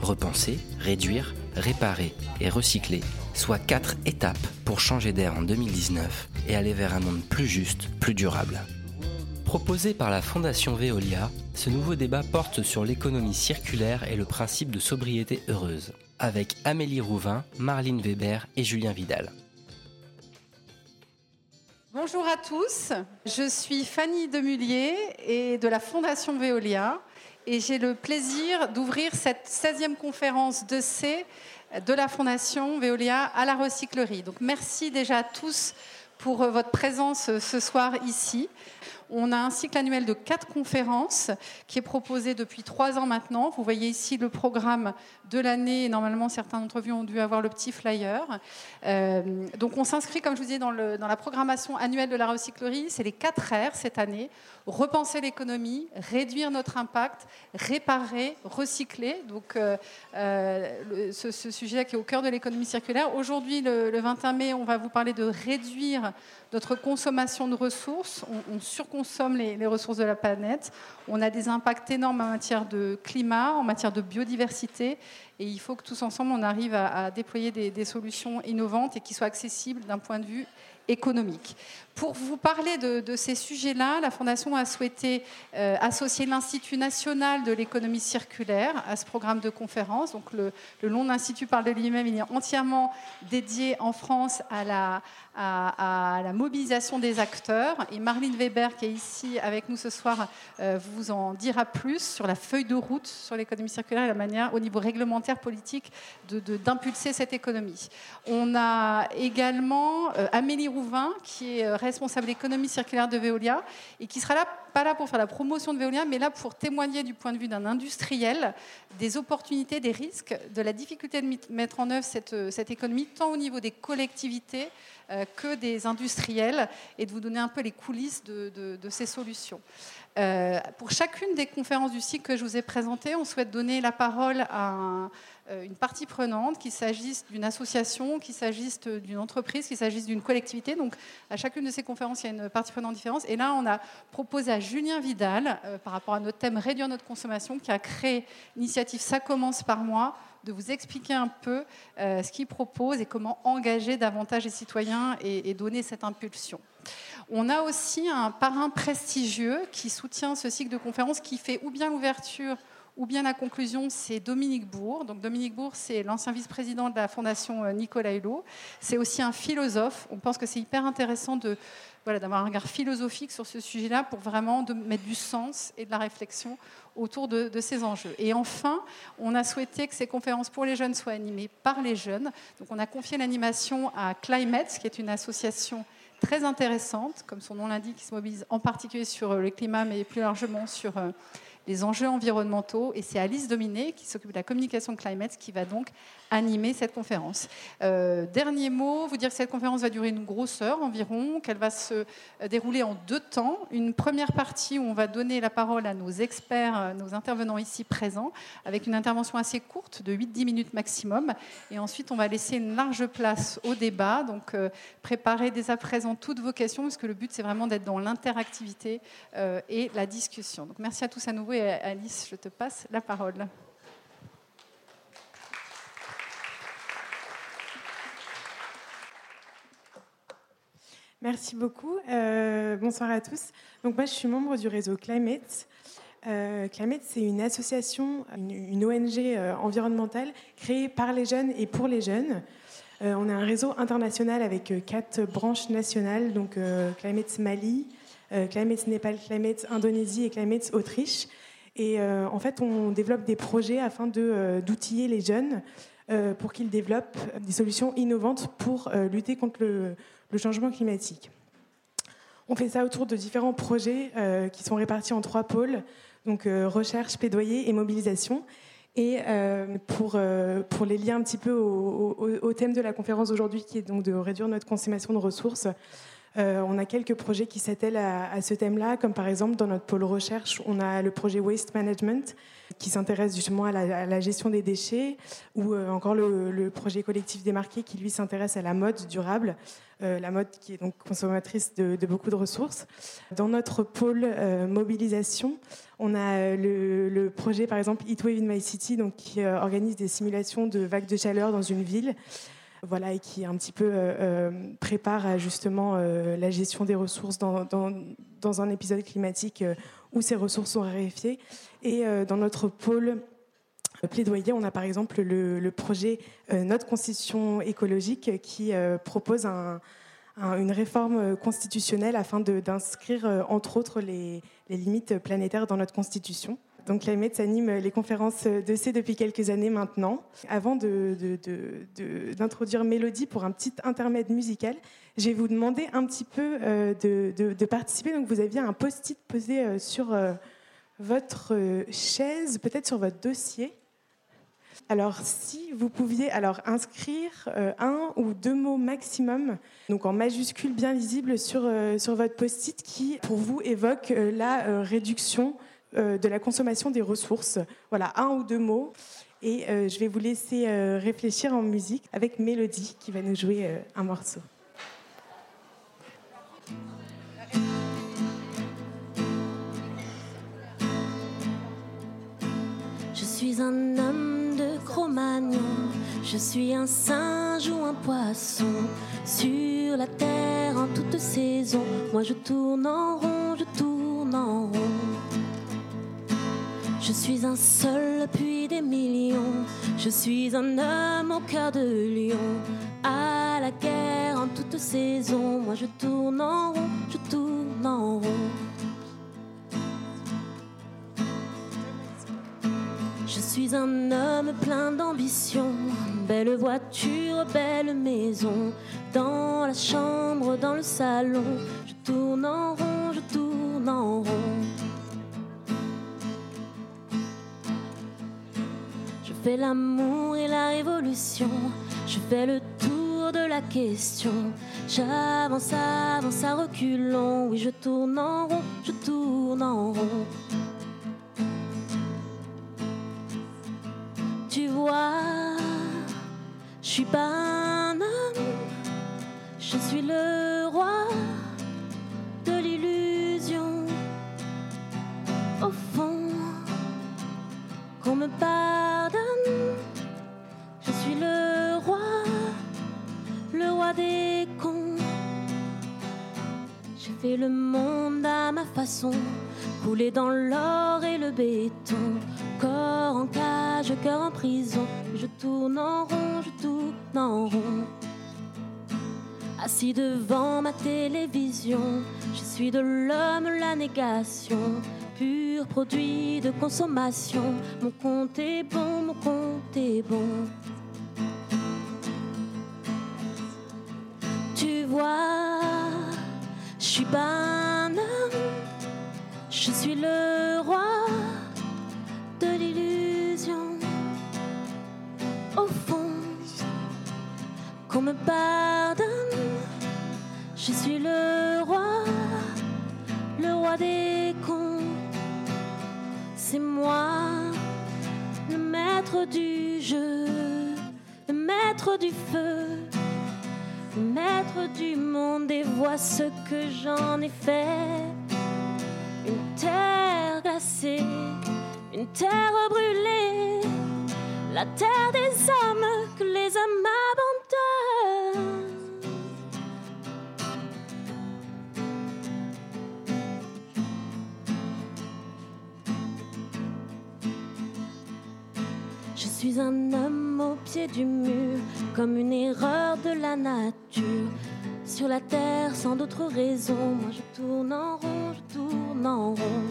repenser, réduire, réparer et recycler, soit quatre étapes pour changer d'air en 2019 et aller vers un monde plus juste, plus durable. Proposé par la Fondation Veolia, ce nouveau débat porte sur l'économie circulaire et le principe de sobriété heureuse, avec Amélie Rouvin, Marlene Weber et Julien Vidal. Bonjour à tous, je suis Fanny Demullier et de la Fondation Veolia et j'ai le plaisir d'ouvrir cette 16e conférence de C de la Fondation Veolia à la recyclerie. Donc merci déjà à tous pour euh, votre présence euh, ce soir ici. On a un cycle annuel de quatre conférences qui est proposé depuis trois ans maintenant. Vous voyez ici le programme de l'année. Normalement, certains d'entre vous ont dû avoir le petit flyer. Euh, donc, on s'inscrit, comme je vous disais, dans, dans la programmation annuelle de la recyclerie. C'est les quatre R cette année repenser l'économie, réduire notre impact, réparer, recycler. Donc, euh, euh, ce, sujet qui est au cœur de l'économie circulaire. Aujourd'hui, le, 21 mai, on va vous parler de réduire notre consommation de ressources. On, surconsomme les, ressources de la planète. On a des impacts énormes en matière de climat, en matière de biodiversité. Et il faut que tous ensemble, on arrive à, déployer des, des solutions innovantes et qui soient accessibles d'un point de vue économique. Pour vous parler de, ces sujets-là, la Fondation a souhaité euh, associer l'Institut national de l'économie circulaire à ce programme de conférence. Donc le, le long institut parle de lui-même, il est entièrement dédié en France à la, à, la mobilisation des acteurs. Et Marlene Weber, qui est ici avec nous ce soir, euh, vous en dira plus sur la feuille de route sur l'économie circulaire et la manière, au niveau réglementaire, politique, d'impulser de, cette économie. On a également euh, Amélie Rouvin, qui est responsable économie circulaire de Veolia et qui sera là, pas là pour faire la promotion de Veolia, mais là pour témoigner du point de vue d'un industriel des opportunités, des risques, de la difficulté de mettre en œuvre cette, cette économie, tant au niveau des collectivités euh, que des industriels et de vous donner un peu les coulisses de, ces solutions. Euh, pour chacune des conférences du cycle que je vous ai présentées, on souhaite donner la parole à euh, une partie prenante, qu'il s'agisse d'une association, qu'il s'agisse d'une entreprise, qu'il s'agisse d'une collectivité. Donc, à chacune de ces conférences, il y a une partie prenante différente. Et là, on a proposé à Julien Vidal, euh, par rapport à notre thème Réduire notre consommation, qui a créé l'initiative Ça commence par moi, de vous expliquer un peu ce qu'il propose et comment engager davantage les citoyens et donner cette impulsion. On a aussi un parrain prestigieux qui soutient ce cycle de conférences, qui fait ou bien l'ouverture ou bien la conclusion, c'est Dominique Bourg. Donc Dominique Bourg, c'est l'ancien vice-président de la fondation euh, Nicolas Hulot. C'est aussi un philosophe. On pense que c'est hyper intéressant de voilà, d'avoir un regard philosophique sur ce sujet-là pour vraiment de mettre du sens et de la réflexion autour de, ces enjeux. Et enfin, on a souhaité que ces conférences pour les jeunes soient animées par les jeunes. Donc on a confié l'animation à Climate, qui est une association très intéressante, comme son nom l'indique, qui se mobilise en particulier sur le climat, mais plus largement sur euh, les enjeux environnementaux. Et c'est Alice Dominé, qui s'occupe de la communication climate, qui va donc animer cette conférence. Euh, dernier mot, vous dire que cette conférence va durer une grosse heure environ, qu'elle va se euh, dérouler en deux temps. Une première partie où on va donner la parole à nos experts, euh, nos intervenants ici présents, avec une intervention assez courte de 8-10 minutes maximum. Et ensuite, on va laisser une large place au débat. Donc, préparez dès à présent toutes vos questions, parce que le but, c'est vraiment d'être dans l'interactivité et la discussion. Donc, merci à tous à nouveau. Et Alice, je te passe la parole. Merci beaucoup. Euh, bonsoir à tous. Donc moi, je suis membre du réseau Climate. Euh, Climate, c'est une association, une, ONG euh, environnementale créée par les jeunes et pour les jeunes. on a un réseau international avec quatre branches nationales, donc Climate Mali, Climate Népal, Climate Indonésie et Climate Autriche. Et en fait, on développe des projets afin d'outiller les jeunes pour qu'ils développent des solutions innovantes pour lutter contre le, changement climatique. On fait ça autour de différents projets euh, qui sont répartis en trois pôles, donc euh, recherche, plaidoyer et mobilisation. Et pour, pour les lier un petit peu au, thème de la conférence d'aujourd'hui, qui est donc de réduire notre consommation de ressources, on a quelques projets qui s'attellent à, ce thème-là, comme par exemple dans notre pôle recherche, on a le projet Waste Management, qui s'intéresse justement à la, gestion des déchets, ou euh, encore le, projet collectif démarqué qui lui s'intéresse à la mode durable, euh, la mode qui est donc consommatrice de, beaucoup de ressources. Dans notre pôle euh, mobilisation, on a le, projet par exemple Heatwave in My City, donc qui organise des simulations de vagues de chaleur dans une ville voilà, et qui un petit peu prépare justement la gestion des ressources dans, dans un épisode climatique où ces ressources sont raréfiées. Et euh, dans notre pôle euh, plaidoyer, on a par exemple le, projet euh, Notre Constitution écologique qui propose une réforme constitutionnelle afin d'inscrire entre autres les, limites planétaires dans notre Constitution. Donc Climate s'anime les conférences de C depuis quelques années maintenant. Avant d'introduire Mélodie pour un petit intermède musical, je vais vous demander un petit peu de, participer. Donc vous aviez un post-it posé sur votre chaise, peut-être sur votre dossier. Alors, si vous pouviez alors inscrire euh, un ou deux mots maximum, donc en majuscule bien lisible sur, euh, sur votre post-it, qui pour vous évoque euh, la réduction de la consommation des ressources. Voilà, un ou deux mots. Et je vais vous laisser réfléchir en musique avec Mélodie qui va nous jouer un morceau. suis un homme de Cro-Magnon, je suis un singe ou un poisson sur la terre en toute saison. Moi je tourne en rond, je tourne en rond. Je suis un seul puis des millions. Je suis un homme au cœur de lion. À la guerre en toute saison. Moi je tourne en rond, je tourne en rond. Je suis un homme plein d'ambition, belle voiture, belle maison, dans la chambre, dans le salon, je tourne en rond, je tourne en rond. Fais l'amour et la révolution, je fais le tour de la question, j'avance, avance à reculons, oui je tourne en rond, je tourne en rond. tu vois, je suis pas un homme, je suis le roi de l'illusion. Au fond, qu'on me pardonne, le roi des cons. J'ai fait le monde à ma façon, coulé dans l'or et le béton corps en cage, cœur en prison. Je tourne en rond, je tourne en rond. Assis devant ma télévision, je suis de l'homme la négation, pur produit de consommation. Mon compte est bon, mon compte est bon. Tu vois, je suis pas un homme, je suis le roi de l'illusion. Au fond, qu'on me pardonne, je suis le roi, le roi des cons. C'est moi, le maître du jeu, le maître du feu, maître du monde. Et vois ce que j'en ai fait. Une terre glacée une terre brûlée, la terre des hommes que les hommes abandonnent. Suis un homme au pied du mur, comme une erreur de la nature. Sur la terre, sans d'autre raison, moi je tourne en rond, je tourne en rond.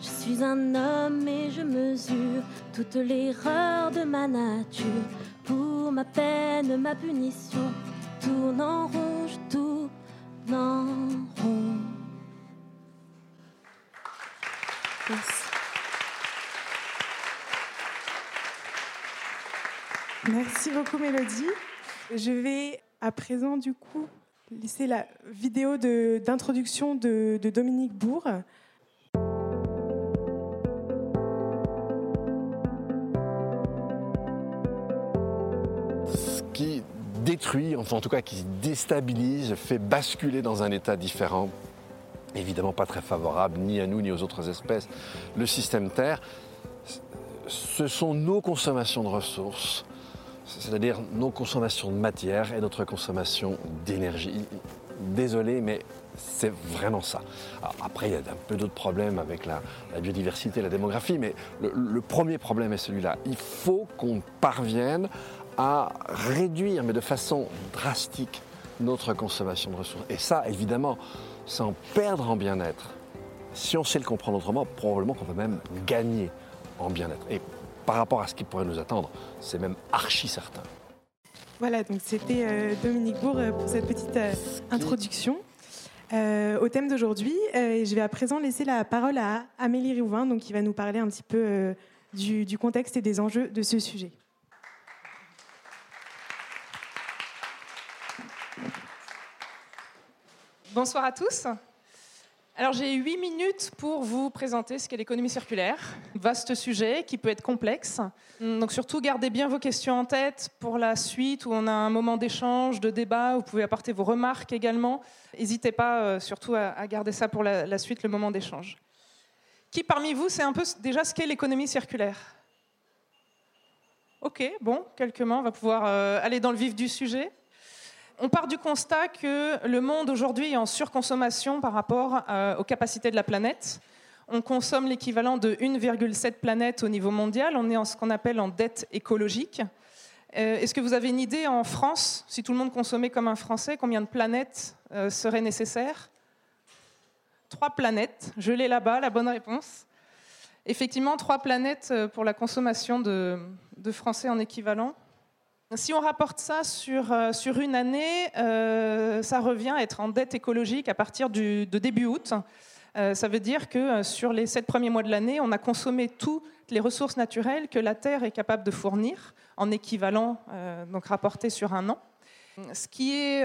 Je suis un homme et je mesure toute l'erreur de ma nature. Pour ma peine, ma punition, tourne en rond, je tourne en rond. Merci beaucoup Mélodie. Je vais à présent du coup laisser la vidéo d'introduction de, Dominique Bourg. Ce qui détruit, enfin en tout cas qui déstabilise, fait basculer dans un état différent, évidemment pas très favorable ni à nous ni aux autres espèces, le système Terre, ce sont nos consommations de ressources c'est-à-dire nos consommations de matière et notre consommation d'énergie. Désolé, mais c'est vraiment ça. après, il y a un peu d'autres problèmes avec la, biodiversité, la démographie, mais le, premier problème est celui-là. Il faut qu'on parvienne à réduire, mais de façon drastique, notre consommation de ressources. Et ça, évidemment, sans perdre en bien-être. Si on sait le comprendre autrement, probablement qu'on va même gagner en bien-être par rapport à ce qui pourrait nous attendre, c'est même archi certain. Voilà, donc c'était euh, Dominique Bourg euh, pour cette petite euh, introduction au thème d'aujourd'hui. je vais à présent laisser la parole à Amélie Rouvin, donc qui va nous parler un petit peu du, du contexte et des enjeux de ce sujet. Bonsoir à tous. Alors j'ai huit minutes pour vous présenter ce qu'est l'économie circulaire. Vaste sujet qui peut être complexe. Donc surtout gardez bien vos questions en tête pour la suite où on a un moment d'échange, de débat. Vous pouvez apporter vos remarques également. N'hésitez pas euh, surtout à, garder ça pour la, suite, le moment d'échange. Qui parmi vous sait un peu déjà ce qu'est l'économie circulaire? Ok, bon, quelques mains, on va pouvoir euh, aller dans le vif du sujet on part du constat que le monde aujourd'hui est en surconsommation par rapport euh, aux capacités de la planète. On consomme l'équivalent de 1,7 planètes au niveau mondial. On est en ce qu'on appelle en dette écologique. Euh, est-ce que vous avez une idée en France, si tout le monde consommait comme un Français, combien de planètes euh, seraient nécessaires? Trois planètes. Je l'ai là-bas, la bonne réponse. Effectivement, trois planètes pour la consommation de Français en équivalent. Si on rapporte ça sur, euh, une année, euh, ça revient à être en dette écologique à partir de début août. Euh, ça veut dire que sur les sept premiers mois de l'année, on a consommé toutes les ressources naturelles que la Terre est capable de fournir en équivalent, donc rapporté sur un an. Ce qui est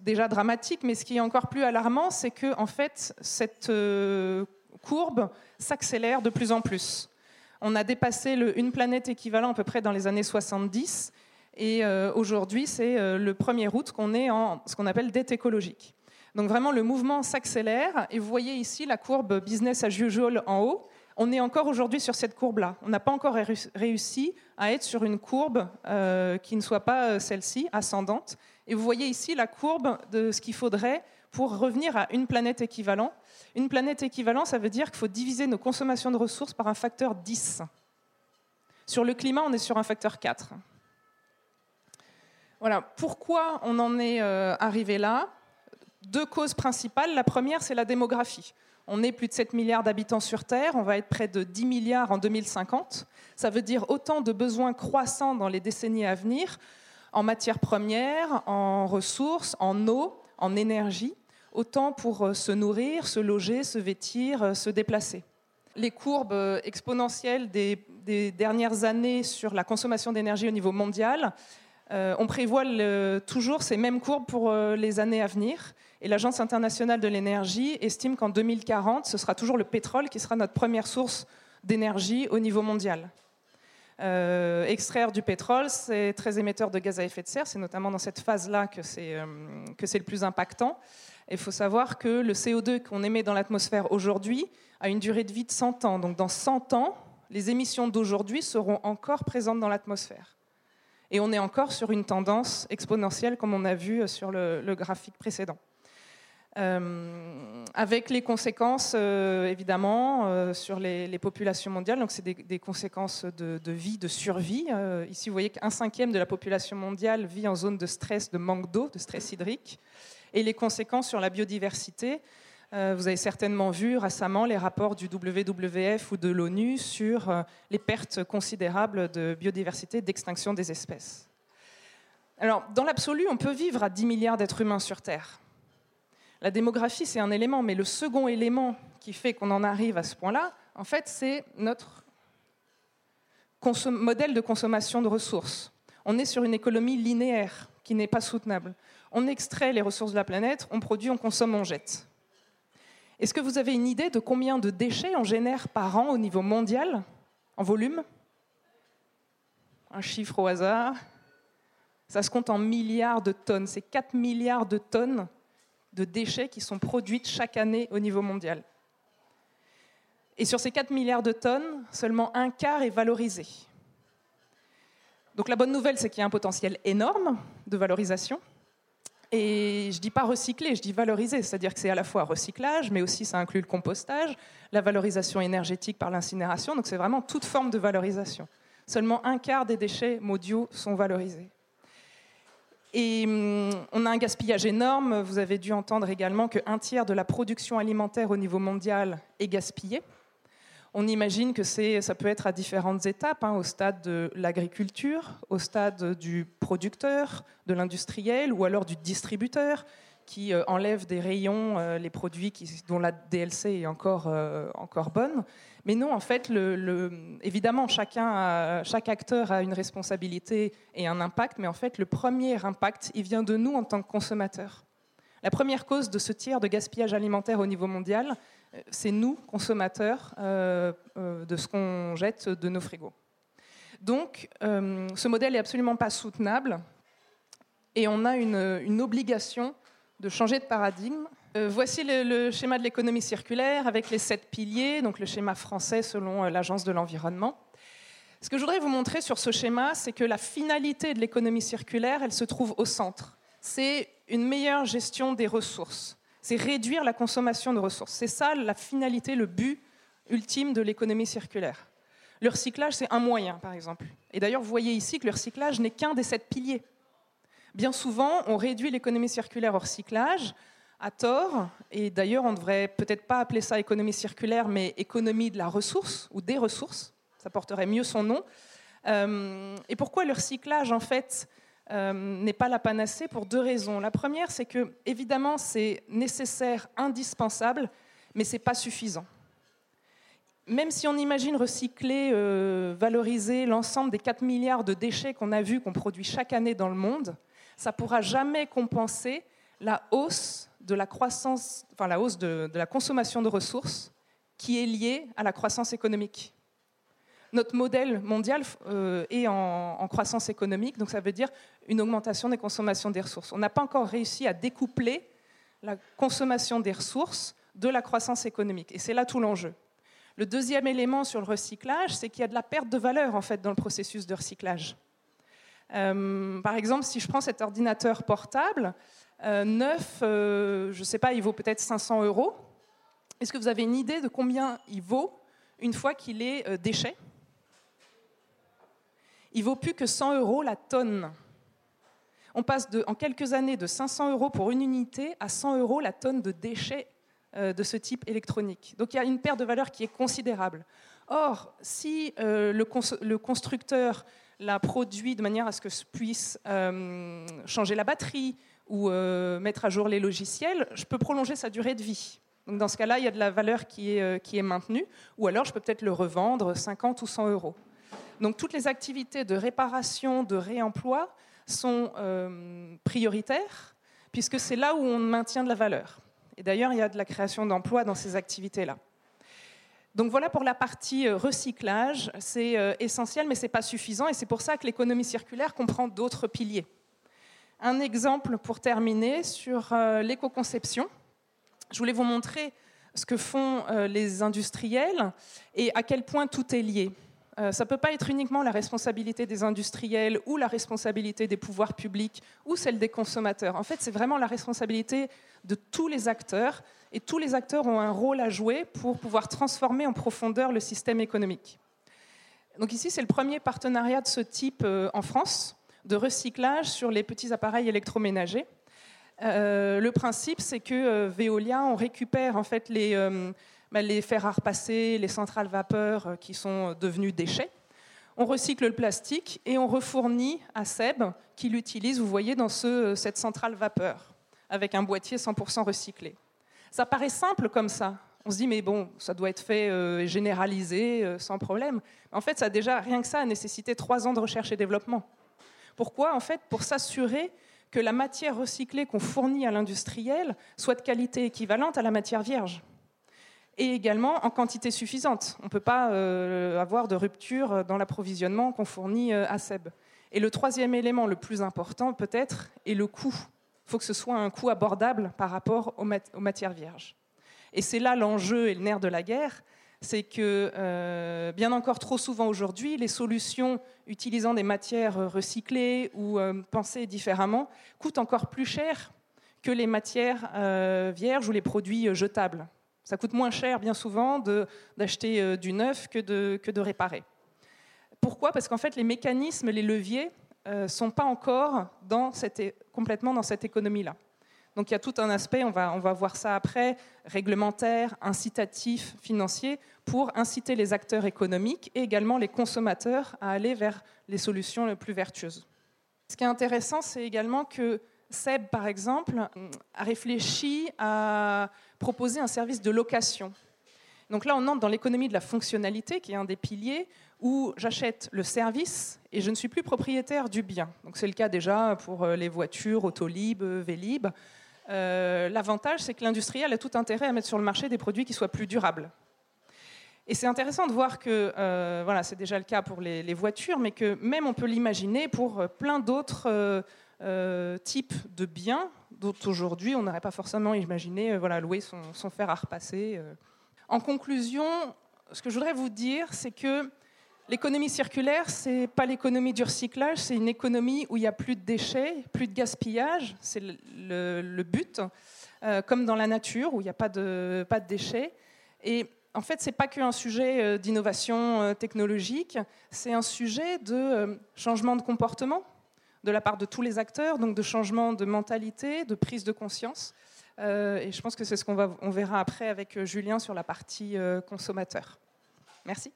déjà dramatique, mais ce qui est encore plus alarmant, c'est que en fait, cette courbe s'accélère de plus en plus. On a dépassé une planète équivalent à peu près dans les années 70. Et euh, aujourd'hui, c'est euh, le 1er août qu'on est en ce qu'on appelle dette écologique. Donc vraiment, le mouvement s'accélère. Et vous voyez ici la courbe business as usual en haut. On est encore aujourd'hui sur cette courbe-là. On n'a pas encore réussi à être sur une courbe euh, qui ne soit pas celle-ci, ascendante. Et vous voyez ici la courbe de ce qu'il faudrait pour revenir à une planète équivalent. Une planète équivalente, ça veut dire qu'il faut diviser nos consommations de ressources par un facteur 10. Sur le climat, on est sur un facteur 4. Voilà. Pourquoi on en est euh, arrivé là? Deux causes principales. La première, c'est la démographie. On est plus de 7 milliards d'habitants sur Terre, on va être près de 10 milliards en 2050. Ça veut dire autant de besoins croissants dans les décennies à venir en matières premières, en ressources, en eau, en énergie autant pour euh, se nourrir, se loger, se vêtir, euh, se déplacer. Les courbes euh, exponentielles des, dernières années sur la consommation d'énergie au niveau mondial, on prévoit toujours ces mêmes courbes pour les années à venir. Et l'Agence internationale de l'énergie estime qu'en 2040, ce sera toujours le pétrole qui sera notre première source d'énergie au niveau mondial. Extraire du pétrole, c'est très émetteur de gaz à effet de serre. C'est notamment dans cette phase-là que c'est le plus impactant. Il faut savoir que le CO2 qu'on émet dans l'atmosphère aujourd'hui a une durée de vie de 100 ans. Donc dans 100 ans, les émissions d'aujourd'hui seront encore présentes dans l'atmosphère. Et on est encore sur une tendance exponentielle, comme on a vu sur le, graphique précédent. Euh, avec les conséquences, euh, évidemment, euh, sur les, populations mondiales. Donc, c'est des, conséquences de, de, vie, de survie. ici, vous voyez qu'un cinquième de la population mondiale vit en zone de stress, de manque d'eau, de stress hydrique et les conséquences sur la biodiversité. Vous avez certainement vu récemment les rapports du WWF ou de l'ONU sur les pertes considérables de biodiversité, d'extinction des espèces. Alors, dans l'absolu, on peut vivre à 10 milliards d'êtres humains sur Terre. La démographie, c'est un élément, mais le second élément qui fait qu'on en arrive à ce point-là, en fait, c'est notre modèle de consommation de ressources. On est sur une économie linéaire qui n'est pas soutenable. On extrait les ressources de la planète, on produit, on consomme, on jette. Est-ce que vous avez une idée de combien de déchets on génère par an au niveau mondial, en volume? Un chiffre au hasard. Ça se compte en milliards de tonnes. C'est 4 milliards de tonnes de déchets qui sont produites chaque année au niveau mondial. Et sur ces 4 milliards de tonnes, seulement un quart est valorisé. Donc la bonne nouvelle, c'est qu'il y a un potentiel énorme de valorisation. Et je ne dis pas recycler, je dis valoriser, c'est-à-dire que c'est à la fois recyclage, mais aussi ça inclut le compostage, la valorisation énergétique par l'incinération, donc c'est vraiment toute forme de valorisation. Seulement un quart des déchets mondiaux sont valorisés. Et hum, on a un gaspillage énorme, vous avez dû entendre également qu'un tiers de la production alimentaire au niveau mondial est gaspillée. On imagine que ça peut être à différentes étapes, hein, au stade de l'agriculture, au stade du producteur, de l'industriel ou alors du distributeur qui euh, enlève des rayons euh, les produits dont la DLC est encore, euh, encore bonne. Mais non, en fait, évidemment, chacun chaque acteur a une responsabilité et un impact, mais en fait, le premier impact, il vient de nous en tant que consommateurs. La première cause de ce tiers de gaspillage alimentaire au niveau mondial, c'est nous, consommateurs, de ce qu'on jette de nos frigos. Donc, ce modèle n'est absolument pas soutenable et on a une, obligation de changer de paradigme. voici le, schéma de l'économie circulaire avec les sept piliers, donc le schéma français selon l'Agence de l'environnement. Ce que je voudrais vous montrer sur ce schéma, c'est que la finalité de l'économie circulaire, elle se trouve au centre. C'est une meilleure gestion des ressources c'est réduire la consommation de ressources. C'est ça la finalité, le but ultime de l'économie circulaire. Le recyclage, c'est un moyen, par exemple. Et d'ailleurs, vous voyez ici que le recyclage n'est qu'un des sept piliers. Bien souvent, on réduit l'économie circulaire au recyclage à tort, et d'ailleurs, on ne devrait peut-être pas appeler ça économie circulaire, mais économie de la ressource ou des ressources. Ça porterait mieux son nom. Euh, et pourquoi le recyclage, en fait, euh, n'est pas la panacée pour deux raisons. La première, c'est que, évidemment, c'est nécessaire, indispensable, mais ce n'est pas suffisant. Même si on imagine recycler, euh, valoriser l'ensemble des 4 milliards de déchets qu'on a vus, qu'on produit chaque année dans le monde, ça ne pourra jamais compenser la hausse de la croissance, enfin la hausse de la consommation de ressources qui est liée à la croissance économique notre modèle mondial euh, est en, croissance économique, donc ça veut dire une augmentation des consommations des ressources. On n'a pas encore réussi à découpler la consommation des ressources de la croissance économique, et c'est là tout l'enjeu. Le deuxième élément sur le recyclage, c'est qu'il y a de la perte de valeur en fait dans le processus de recyclage. Euh, par exemple, si je prends cet ordinateur portable, euh, neuf, je ne sais pas, il vaut peut-être 500 euros. Est-ce que vous avez une idée de combien il vaut une fois qu'il est déchet? Il vaut plus que 100 euros la tonne. On passe en quelques années de 500 euros pour une unité à 100 euros la tonne de déchets euh, de ce type électronique. Donc il y a une perte de valeur qui est considérable. Or, si euh, le, constructeur l'a produit de manière à ce que je puisse euh, changer la batterie ou mettre à jour les logiciels, je peux prolonger sa durée de vie. Donc dans ce cas-là, il y a de la valeur qui est, qui est maintenue, ou alors je peux peut-être le revendre 50 ou 100 euros. Donc toutes les activités de réparation, de réemploi sont euh, prioritaires, puisque c'est là où on maintient de la valeur. Et d'ailleurs, il y a de la création d'emplois dans ces activités-là. Donc voilà pour la partie euh, recyclage, c'est euh, essentiel, mais ce n'est pas suffisant, et c'est pour ça que l'économie circulaire comprend d'autres piliers. Un exemple pour terminer sur l'éco-conception. Je voulais vous montrer ce que font les industriels et à quel point tout est lié. Euh, ça ne peut pas être uniquement la responsabilité des industriels ou la responsabilité des pouvoirs publics ou celle des consommateurs. En fait, c'est vraiment la responsabilité de tous les acteurs et tous les acteurs ont un rôle à jouer pour pouvoir transformer en profondeur le système économique. Donc ici, c'est le premier partenariat de ce type euh, en France de recyclage sur les petits appareils électroménagers. Euh, le principe, c'est que Veolia, on récupère en fait les, les fers à repasser, les centrales vapeur euh, qui sont devenus déchets. On recycle le plastique et on refournit à Seb qui l'utilise, vous voyez, dans ce, cette centrale vapeur, avec un boîtier 100% recyclé. Ça paraît simple comme ça. On se dit, mais bon, ça doit être fait euh, généralisé euh, sans problème. En fait, ça a déjà, rien que ça, a nécessité trois ans de recherche et développement. Pourquoi En fait, pour s'assurer que la matière recyclée qu'on fournit à l'industriel soit de qualité équivalente à la matière vierge. Et également en quantité suffisante. On ne peut pas euh, avoir de rupture dans l'approvisionnement qu'on fournit à SEB. Et le troisième élément, le plus important peut-être, est le coût. Il faut que ce soit un coût abordable par rapport aux, matières vierges. Et c'est là l'enjeu et le nerf de la guerre, c'est que euh, bien encore trop souvent aujourd'hui, les solutions utilisant des matières recyclées ou euh, pensées différemment coûtent encore plus cher que les matières euh, vierges ou les produits jetables. Ça coûte moins cher bien souvent d'acheter du neuf que de, que de réparer. Pourquoi? Parce qu'en fait, les mécanismes, les leviers ne sont pas encore dans cette, complètement dans cette économie-là. Donc il y a tout un aspect, on va, on va voir ça après, réglementaire, incitatif, financier, pour inciter les acteurs économiques et également les consommateurs à aller vers les solutions les plus vertueuses. Ce qui est intéressant, c'est également que Seb, par exemple, a réfléchi à proposer un service de location. Donc là, on entre dans l'économie de la fonctionnalité, qui est un des piliers, où j'achète le service et je ne suis plus propriétaire du bien. Donc c'est le cas déjà pour euh, les voitures, Autolib, Vélib. Euh, l'avantage, c'est que l'industriel a tout intérêt à mettre sur le marché des produits qui soient plus durables. Et c'est intéressant de voir que, euh, voilà, c'est déjà le cas pour les, voitures, mais que même on peut l'imaginer pour euh, plein d'autres types de biens dont aujourd'hui on n'aurait pas forcément imaginé voilà, louer son, fer à repasser. En conclusion, ce que je voudrais vous dire, c'est que L'économie circulaire, c'est pas l'économie du recyclage, c'est une économie où il n'y a plus de déchets, plus de gaspillage, c'est le, but, euh, comme dans la nature où il n'y a pas de, pas de déchets. Et en fait, ce n'est pas qu'un sujet euh, d'innovation euh, technologique, c'est un sujet de changement de comportement de la part de tous les acteurs, donc de changement de mentalité, de prise de conscience. et je pense que c'est ce qu'on on verra après avec Julien sur la partie consommateur. Merci.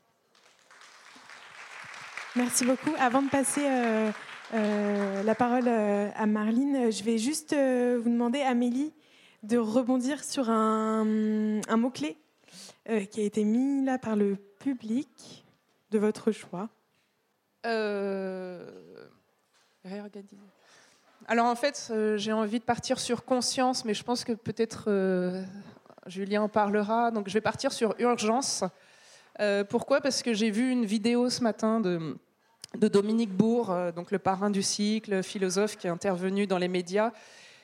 Merci beaucoup. Avant de passer euh, euh, la parole euh, à Marline, je vais juste vous demander, Amélie, de rebondir sur un, mot-clé qui a été mis là par le public de votre choix. Alors en fait, j'ai envie de partir sur conscience, mais je pense que peut-être Julien en parlera. Donc je vais partir sur urgence. Euh, pourquoi? Parce que j'ai vu une vidéo ce matin de, Dominique Bourg, euh, donc le parrain du cycle, philosophe qui est intervenu dans les médias.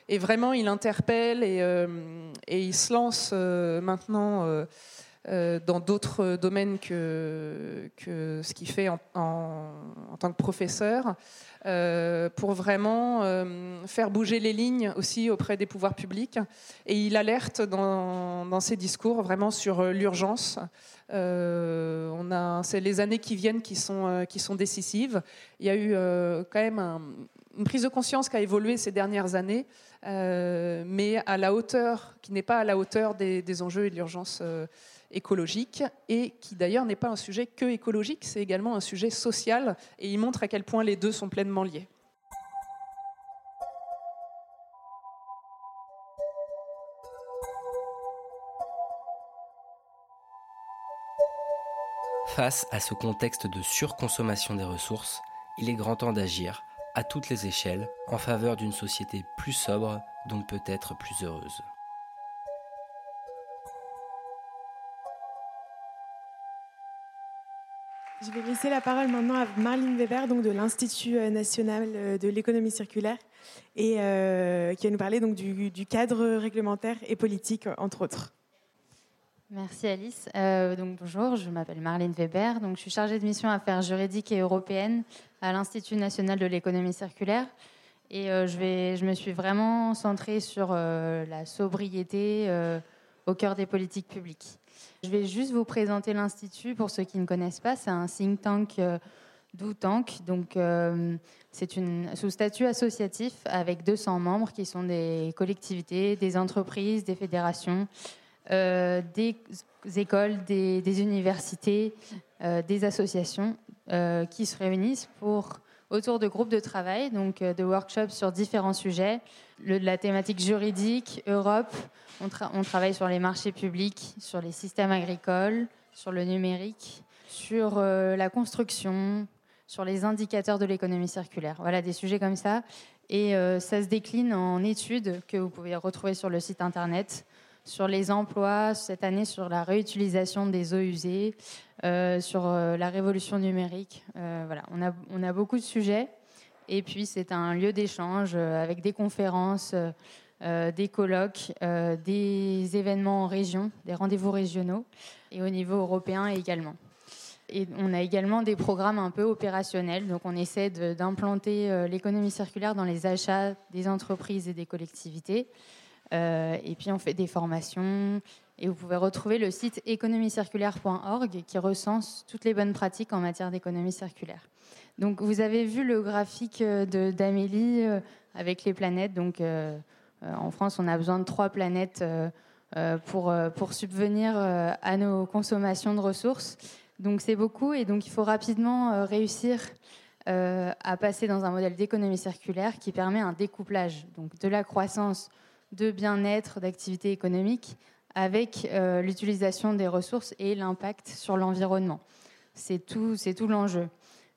Et vraiment, il interpelle et, euh, il se lance maintenant dans d'autres domaines que, ce qu'il fait en, tant que professeur, pour vraiment faire bouger les lignes aussi auprès des pouvoirs publics. Et il alerte dans, ses discours vraiment sur l'urgence. Euh, on a, c'est les années qui viennent qui sont, euh, qui sont décisives. Il y a eu euh, quand même une prise de conscience qui a évolué ces dernières années, mais à la hauteur, qui n'est pas à la hauteur des, enjeux et de l'urgence écologique, et qui d'ailleurs n'est pas un sujet que écologique, c'est également un sujet social, et il montre à quel point les deux sont pleinement liés. Face à ce contexte de surconsommation des ressources, il est grand temps d'agir, à toutes les échelles, en faveur d'une société plus sobre, donc peut-être plus heureuse. Je vais laisser la parole maintenant à Marlene Weber, donc de l'Institut euh, national euh, de l'économie circulaire, et euh, qui va nous parler donc du, cadre réglementaire et politique, entre autres. Merci Alice. Donc, bonjour, je m'appelle Marlène Weber. Donc, je suis chargée de mission affaires juridiques et européennes à l'Institut national de l'économie circulaire. Et je, vais, je me suis vraiment centrée sur la sobriété au cœur des politiques publiques. Je vais juste vous présenter l'Institut pour ceux qui ne connaissent pas. C'est un think tank d'Outank. Donc, c'est une sous statut associatif avec 200 membres qui sont des collectivités, des entreprises, des fédérations euh, des écoles, des, universités, euh, des associations euh, qui se réunissent pour autour de groupes de travail, donc de workshops sur différents sujets, la thématique juridique, Europe. On, travaille sur les marchés publics, sur les systèmes agricoles, sur le numérique, sur la construction, sur les indicateurs de l'économie circulaire. Voilà, des sujets comme ça. Et ça se décline en études que vous pouvez retrouver sur le site internet sur les emplois cette année, sur la réutilisation des eaux usées, euh, sur euh, la révolution numérique. Euh, voilà, on a, on a beaucoup de sujets. Et puis, c'est un lieu d'échange avec des conférences, des colloques, des événements en région, des rendez-vous régionaux et au niveau européen également. Et on a également des programmes un peu opérationnels. Donc, on essaie d'implanter l'économie circulaire dans les achats des entreprises et des collectivités. Euh, et puis on fait des formations. Et vous pouvez retrouver le site économiecirculaire.org qui recense toutes les bonnes pratiques en matière d'économie circulaire. Donc vous avez vu le graphique d'Amélie euh, avec les planètes. Donc euh, en France, on a besoin de trois planètes pour, pour subvenir à nos consommations de ressources. Donc c'est beaucoup et donc il faut rapidement réussir à passer dans un modèle d'économie circulaire qui permet un découplage donc de la croissance de bien-être, d'activité économique, avec euh, l'utilisation des ressources et l'impact sur l'environnement. C'est tout, c'est tout l'enjeu.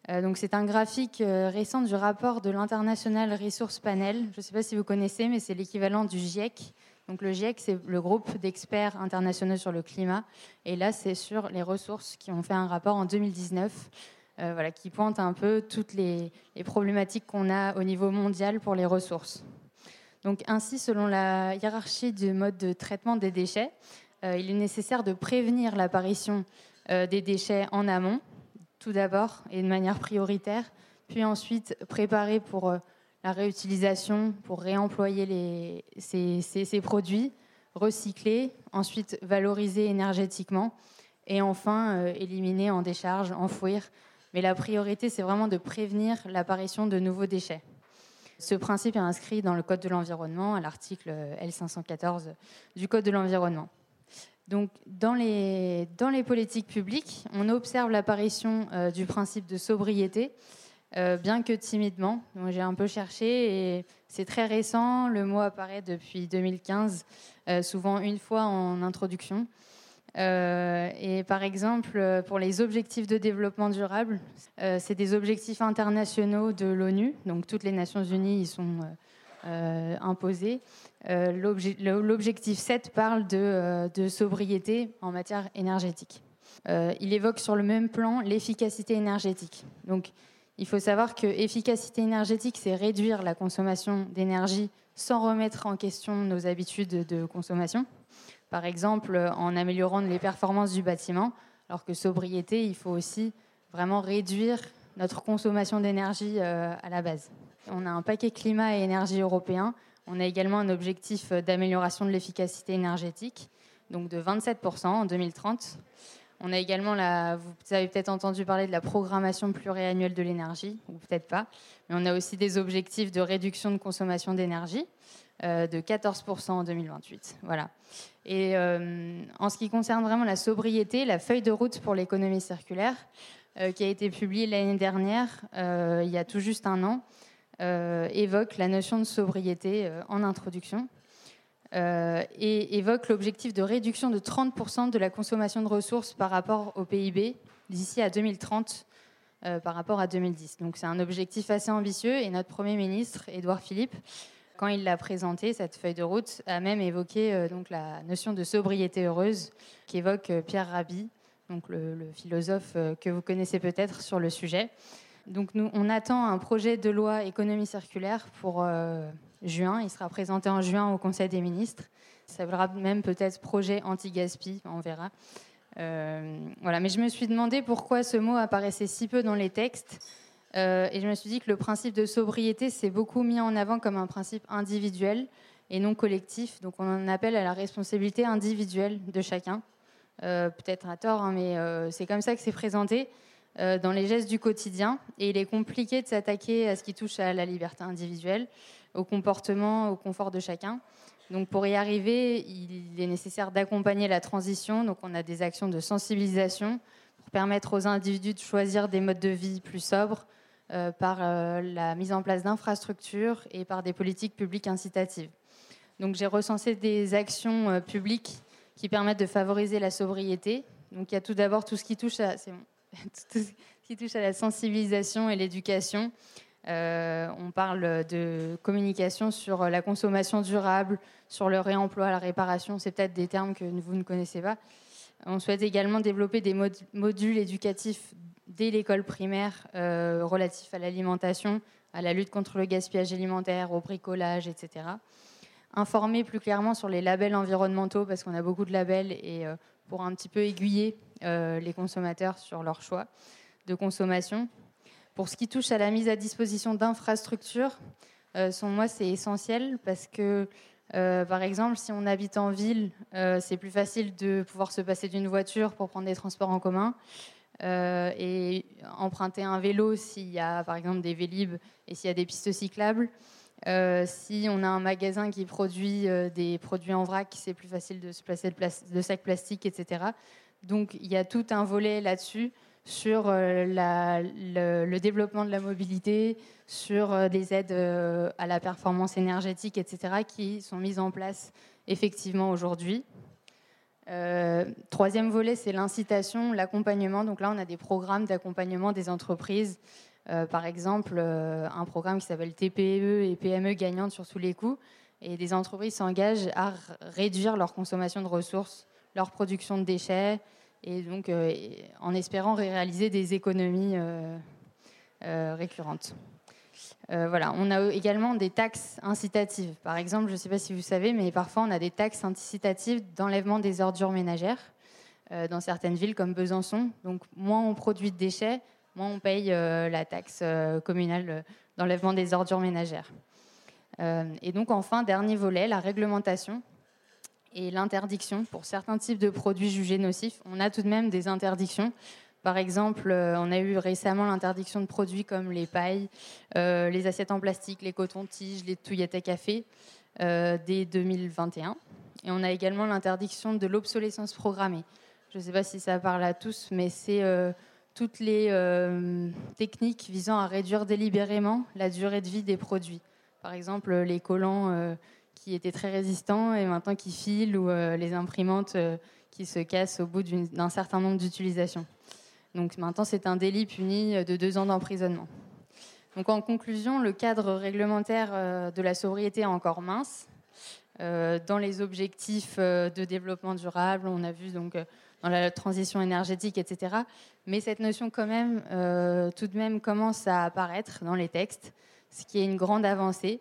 Euh, donc c'est un graphique euh, récent du rapport de l'International Resource Panel. Je ne sais pas si vous connaissez, mais c'est l'équivalent du GIEC. Donc le GIEC, c'est le groupe d'experts internationaux sur le climat. Et là, c'est sur les ressources qui ont fait un rapport en 2019. voilà, qui pointe un peu toutes les problématiques qu'on a au niveau mondial pour les ressources. Donc ainsi, selon la hiérarchie du mode de traitement des déchets, euh, il est nécessaire de prévenir l'apparition euh, des déchets en amont, tout d'abord et de manière prioritaire, puis ensuite préparer pour euh, la réutilisation, pour réemployer ces, produits, recycler, ensuite valoriser énergétiquement et enfin éliminer en décharge, enfouir. Mais la priorité, c'est vraiment de prévenir l'apparition de nouveaux déchets. Ce principe est inscrit dans le Code de l'environnement, à l'article L514 du Code de l'environnement. Donc, dans les, dans les politiques publiques, on observe l'apparition euh, du principe de sobriété, euh, bien que timidement. J'ai un peu cherché et c'est très récent. Le mot apparaît depuis 2015, euh, souvent une fois en introduction. Euh, et par exemple, pour les objectifs de développement durable, euh, c'est des objectifs internationaux de l'ONU, donc toutes les Nations Unies y sont euh, imposés. L'objectif 7 parle de, de, sobriété en matière énergétique. il évoque sur le même plan l'efficacité énergétique. Donc, il faut savoir que efficacité énergétique, c'est réduire la consommation d'énergie sans remettre en question nos habitudes de consommation par exemple en améliorant les performances du bâtiment, alors que sobriété, il faut aussi vraiment réduire notre consommation d'énergie euh, à la base. On a un paquet climat et énergie européen. On a également un objectif d'amélioration de l'efficacité énergétique, donc de 27% en 2030. On a également, vous avez peut-être entendu parler de la programmation pluriannuelle de l'énergie, ou peut-être pas, mais on a aussi des objectifs de réduction de consommation d'énergie euh, de 14% en 2028. Voilà. Et euh, en ce qui concerne vraiment la sobriété, la feuille de route pour l'économie circulaire, euh, qui a été publiée l'année dernière, il y a tout juste un an, évoque la notion de sobriété en introduction. et évoque l'objectif de réduction de 30% de la consommation de ressources par rapport au PIB d'ici à 2030 par rapport à 2010. Donc c'est un objectif assez ambitieux et notre Premier ministre, Édouard Philippe, quand il l'a présenté, cette feuille de route, a même évoqué euh, donc, la notion de sobriété heureuse qu'évoque euh, Pierre Rabhi, donc le, philosophe euh, que vous connaissez peut-être sur le sujet. Donc nous, on attend un projet de loi économie circulaire pour juin. Il sera présenté en juin au Conseil des ministres. Ça s'appellera même peut-être projet anti-gaspi, on verra. voilà. Mais je me suis demandé pourquoi ce mot apparaissait si peu dans les textes. Euh, et je me suis dit que le principe de sobriété s'est beaucoup mis en avant comme un principe individuel et non collectif. Donc on en appelle à la responsabilité individuelle de chacun. Euh, peut-être à tort, hein, mais euh, c'est comme ça que c'est présenté dans les gestes du quotidien. Et il est compliqué de s'attaquer à ce qui touche à la liberté individuelle, au comportement, au confort de chacun. Donc pour y arriver, il est nécessaire d'accompagner la transition. Donc on a des actions de sensibilisation pour permettre aux individus de choisir des modes de vie plus sobres, par la mise en place d'infrastructures et par des politiques publiques incitatives. Donc j'ai recensé des actions publiques qui permettent de favoriser la sobriété. Donc il y a tout d'abord tout ce qui touche à, tout ce qui touche à la sensibilisation et l'éducation. Euh, on parle de communication sur la consommation durable, sur le réemploi, la réparation. C'est peut-être des termes que vous ne connaissez pas. On souhaite également développer des modules éducatifs dès l'école primaire euh, relatifs à l'alimentation, à la lutte contre le gaspillage alimentaire, au bricolage, etc. Informer plus clairement sur les labels environnementaux, parce qu'on a beaucoup de labels, et euh, pour un petit peu aiguiller les consommateurs sur leur choix de consommation. Pour ce qui touche à la mise à disposition d'infrastructures, euh, selon moi, c'est essentiel parce que, euh, par exemple, si on habite en ville, euh, c'est plus facile de pouvoir se passer d'une voiture pour prendre des transports en commun. Et emprunter un vélo s'il y a par exemple des vélib et s'il y a des pistes cyclables. si on a un magasin qui produit des produits en vrac, c'est plus facile de se placer de, sacs plastiques, etc. Donc il y a tout un volet là-dessus sur euh, le, développement de la mobilité, sur euh, des aides euh, à la performance énergétique, etc., qui sont mises en place effectivement aujourd'hui. Troisième volet, c'est l'incitation, l'accompagnement. Donc là, on a des programmes d'accompagnement des entreprises. par exemple, un programme qui s'appelle TPE et PME gagnantes sur tous les coûts. Et des entreprises s'engagent à réduire leur consommation de ressources, leur production de déchets, et donc euh, en espérant réaliser des économies euh, euh, voilà, on a également des taxes incitatives. Par exemple, je ne sais pas si vous savez, mais parfois on a des taxes incitatives d'enlèvement des ordures ménagères dans certaines villes comme Besançon. Donc, moins on produit de déchets, moins on paye la taxe communale d'enlèvement des ordures ménagères. et donc, enfin, dernier volet, la réglementation et l'interdiction pour certains types de produits jugés nocifs. On a tout de même des interdictions. Par exemple, euh, on a eu récemment l'interdiction de produits comme les pailles, euh, les assiettes en plastique, les cotons-tiges, les touillettes à café euh, dès 2021. Et on a également l'interdiction de l'obsolescence programmée. Je ne sais pas si ça parle à tous, mais c'est toutes les techniques visant à réduire délibérément la durée de vie des produits. Par exemple, les collants qui étaient très résistants et maintenant qui filent ou les imprimantes qui se cassent au bout d'un certain nombre d'utilisations. Donc maintenant, c'est un délit puni de deux ans d'emprisonnement. Donc en conclusion, le cadre réglementaire euh, de la sobriété est encore mince. dans les objectifs de développement durable, on a vu donc dans la transition énergétique, etc. Mais cette notion, quand même, tout de même, commence à apparaître dans les textes, ce qui est une grande avancée.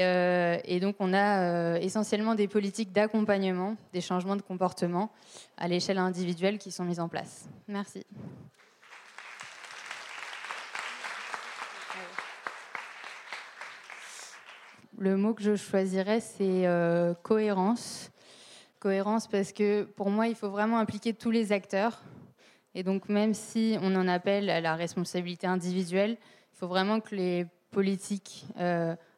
Euh, et donc, on a euh, essentiellement des politiques d'accompagnement, des changements de comportement à l'échelle individuelle qui sont mises en place. Merci. Le mot que je choisirais, c'est euh, cohérence. Cohérence parce que pour moi, il faut vraiment impliquer tous les acteurs. Et donc, même si on en appelle à la responsabilité individuelle, il faut vraiment que les politiques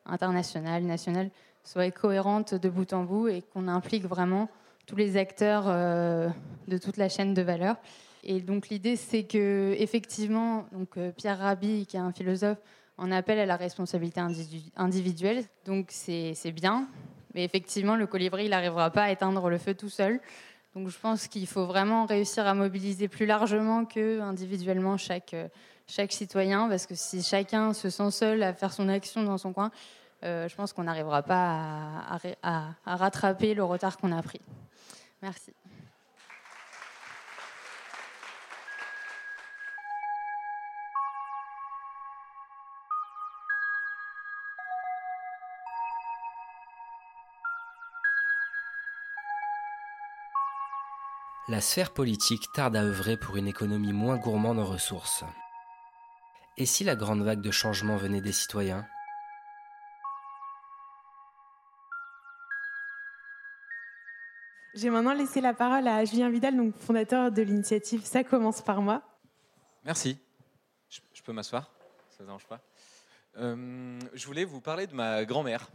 internationale, nationale, soit cohérente de bout en bout et qu'on implique vraiment tous les acteurs euh, de toute la chaîne de valeur. Et donc l'idée, c'est que effectivement, donc euh, Pierre Rabhi, qui est un philosophe, en appelle à la responsabilité individuelle. Donc c'est bien, mais effectivement, le colibri, il n'arrivera pas à éteindre le feu tout seul. Donc je pense qu'il faut vraiment réussir à mobiliser plus largement que individuellement chaque chaque citoyen, parce que si chacun se sent seul à faire son action dans son coin, euh, je pense qu'on n'arrivera pas à, rattraper le retard qu'on a pris. Merci. La sphère politique tarde à œuvrer pour une économie moins gourmande en ressources. Et si la grande vague de changement venait des citoyens? J'ai maintenant laissé la parole à Julien Vidal, donc fondateur de l'initiative Ça commence par moi. Merci. Je, peux m'asseoir? Ça ne dérange pas? Euh, je voulais vous parler de ma grand-mère.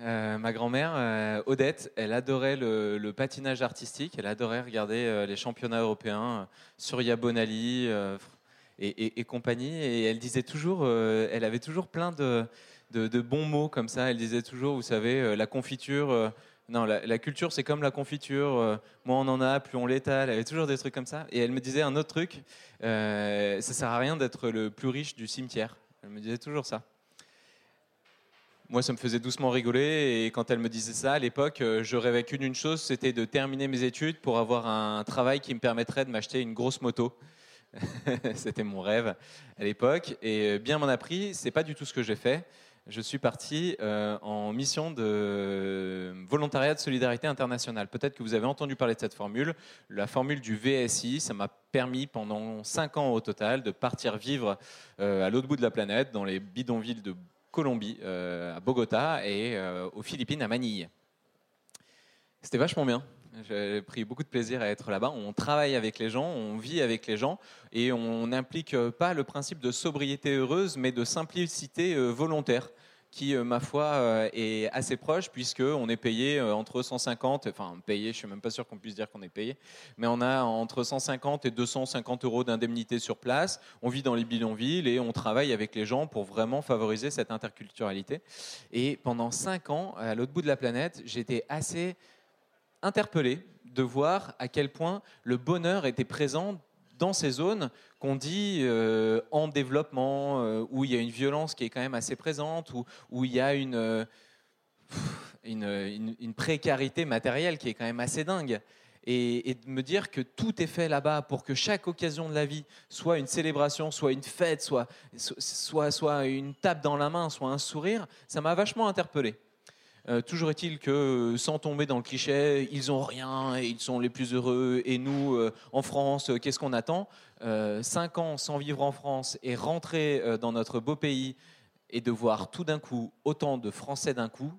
Euh, ma grand-mère, euh, Odette, elle adorait le, patinage artistique, elle adorait regarder les championnats européens sur Yabonali, et, compagnie. Et elle disait toujours, euh, elle avait toujours plein de, de, bons mots comme ça. Elle disait toujours, vous savez, euh, la confiture. Euh, non, la, culture, c'est comme la confiture. moins on en a, plus on l'étale. Elle avait toujours des trucs comme ça. Et elle me disait un autre truc. ça sert à rien d'être le plus riche du cimetière. Elle me disait toujours ça. Moi, ça me faisait doucement rigoler. Et quand elle me disait ça, à l'époque, je rêvais qu'une une chose, c'était de terminer mes études pour avoir un travail qui me permettrait de m'acheter une grosse moto. C'était mon rêve à l'époque. Et euh, bien m'en a pris, c'est pas du tout ce que j'ai fait. Je suis parti euh, en mission de volontariat de solidarité internationale. Peut-être que vous avez entendu parler de cette formule. La formule du VSI, ça m'a permis pendant 5 ans au total de partir vivre euh, à l'autre bout de la planète, dans les bidonvilles de Colombie, à Bogota et aux Philippines, à Manille. C'était vachement bien. J'ai pris beaucoup de plaisir à être là-bas. On travaille avec les gens, on vit avec les gens et on n'implique pas le principe de sobriété heureuse, mais de simplicité euh, volontaire qui, euh, ma foi, euh, est assez proche, puisqu'on est payé entre 150, enfin payé, je suis même pas sûr qu'on puisse dire qu'on est payé, mais on a entre 150 et 250 euros d'indemnité sur place, on vit dans les bidonvilles et on travaille avec les gens pour vraiment favoriser cette interculturalité. Et pendant cinq ans, à l'autre bout de la planète, j'étais assez interpellé de voir à quel point le bonheur était présent dans ces zones qu'on dit euh, en développement, euh, où il y a une violence qui est quand même assez présente, où, où il y a une, euh, une, une, précarité matérielle qui est quand même assez dingue. Et, de me dire que tout est fait là-bas pour que chaque occasion de la vie soit une célébration, soit une fête, soit, soit, soit une tape dans la main, soit un sourire, ça m'a vachement interpellé. Euh, toujours est-il que, euh, sans tomber dans le cliché, ils ont rien et ils sont les plus heureux. Et nous, euh, en France, qu'est-ce qu'on attend? Cinq ans sans vivre en France et rentrer dans notre beau pays et de voir tout d'un coup autant de Français d'un coup,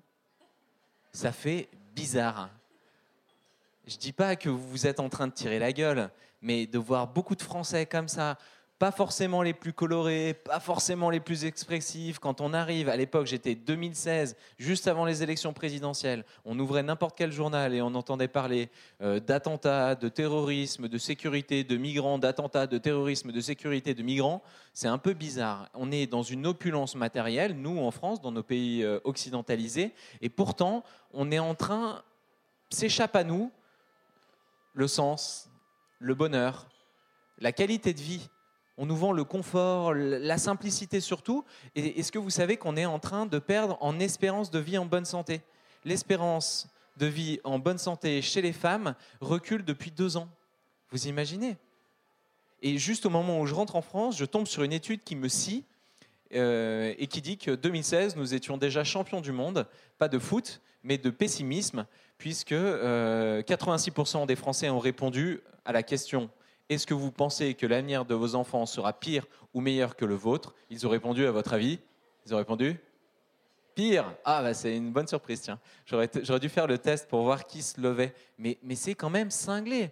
ça fait bizarre. Je dis pas que vous êtes en train de tirer la gueule, mais de voir beaucoup de Français comme ça, pas forcément les plus colorés, pas forcément les plus expressifs. Quand on arrive, à l'époque j'étais 2016, juste avant les élections présidentielles, on ouvrait n'importe quel journal et on entendait parler euh, d'attentats, de terrorisme, de sécurité, de migrants, d'attentats, de terrorisme, de sécurité, de migrants. C'est un peu bizarre. On est dans une opulence matérielle, nous en France, dans nos pays euh, occidentalisés, et pourtant on est en train, s'échappe à nous le sens, le bonheur, la qualité de vie on nous vend le confort, la simplicité surtout. Est-ce que vous savez qu'on est en train de perdre en espérance de vie en bonne santé? L'espérance de vie en bonne santé chez les femmes recule depuis deux ans. Vous imaginez? Et juste au moment où je rentre en France, je tombe sur une étude qui me scie euh, et qui dit que 2016, nous étions déjà champions du monde, pas de foot, mais de pessimisme, puisque 86% euh, des Français ont répondu à la question est-ce que vous pensez que l'avenir de vos enfants sera pire ou meilleur que le vôtre? Ils ont répondu, à votre avis? Ils ont répondu Pire Ah, bah, c'est une bonne surprise, tiens. J'aurais dû faire le test pour voir qui se levait. Mais, mais c'est quand même cinglé.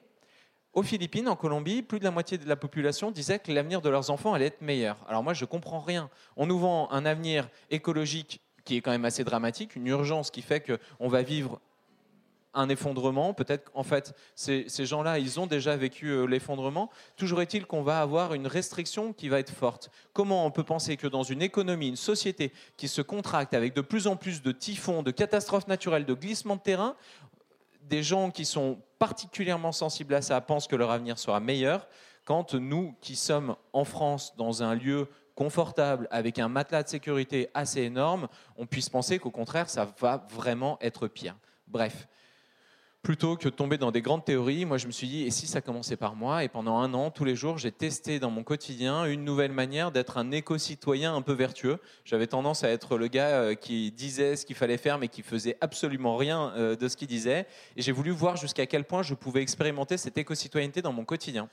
Aux Philippines, en Colombie, plus de la moitié de la population disait que l'avenir de leurs enfants allait être meilleur. Alors moi, je comprends rien. On nous vend un avenir écologique qui est quand même assez dramatique, une urgence qui fait qu'on va vivre un effondrement. Peut-être qu'en fait, ces, gens-là, ils ont déjà vécu euh, l'effondrement. Toujours est-il qu'on va avoir une restriction qui va être forte. Comment on peut penser que dans une économie, une société qui se contracte avec de plus en plus de typhons, de catastrophes naturelles, de glissements de terrain, des gens qui sont particulièrement sensibles à ça pensent que leur avenir sera meilleur, quand nous qui sommes en France dans un lieu confortable, avec un matelas de sécurité assez énorme, on puisse penser qu'au contraire, ça va vraiment être pire. Bref, plutôt que de tomber dans des grandes théories, moi je me suis dit, et si ça commençait par moi? Et pendant un an, tous les jours, j'ai testé dans mon quotidien une nouvelle manière d'être un éco-citoyen un peu vertueux. J'avais tendance à être le gars euh, qui disait ce qu'il fallait faire, mais qui faisait absolument rien euh, de ce qu'il disait. Et j'ai voulu voir jusqu'à quel point je pouvais expérimenter cette éco-citoyenneté dans mon quotidien.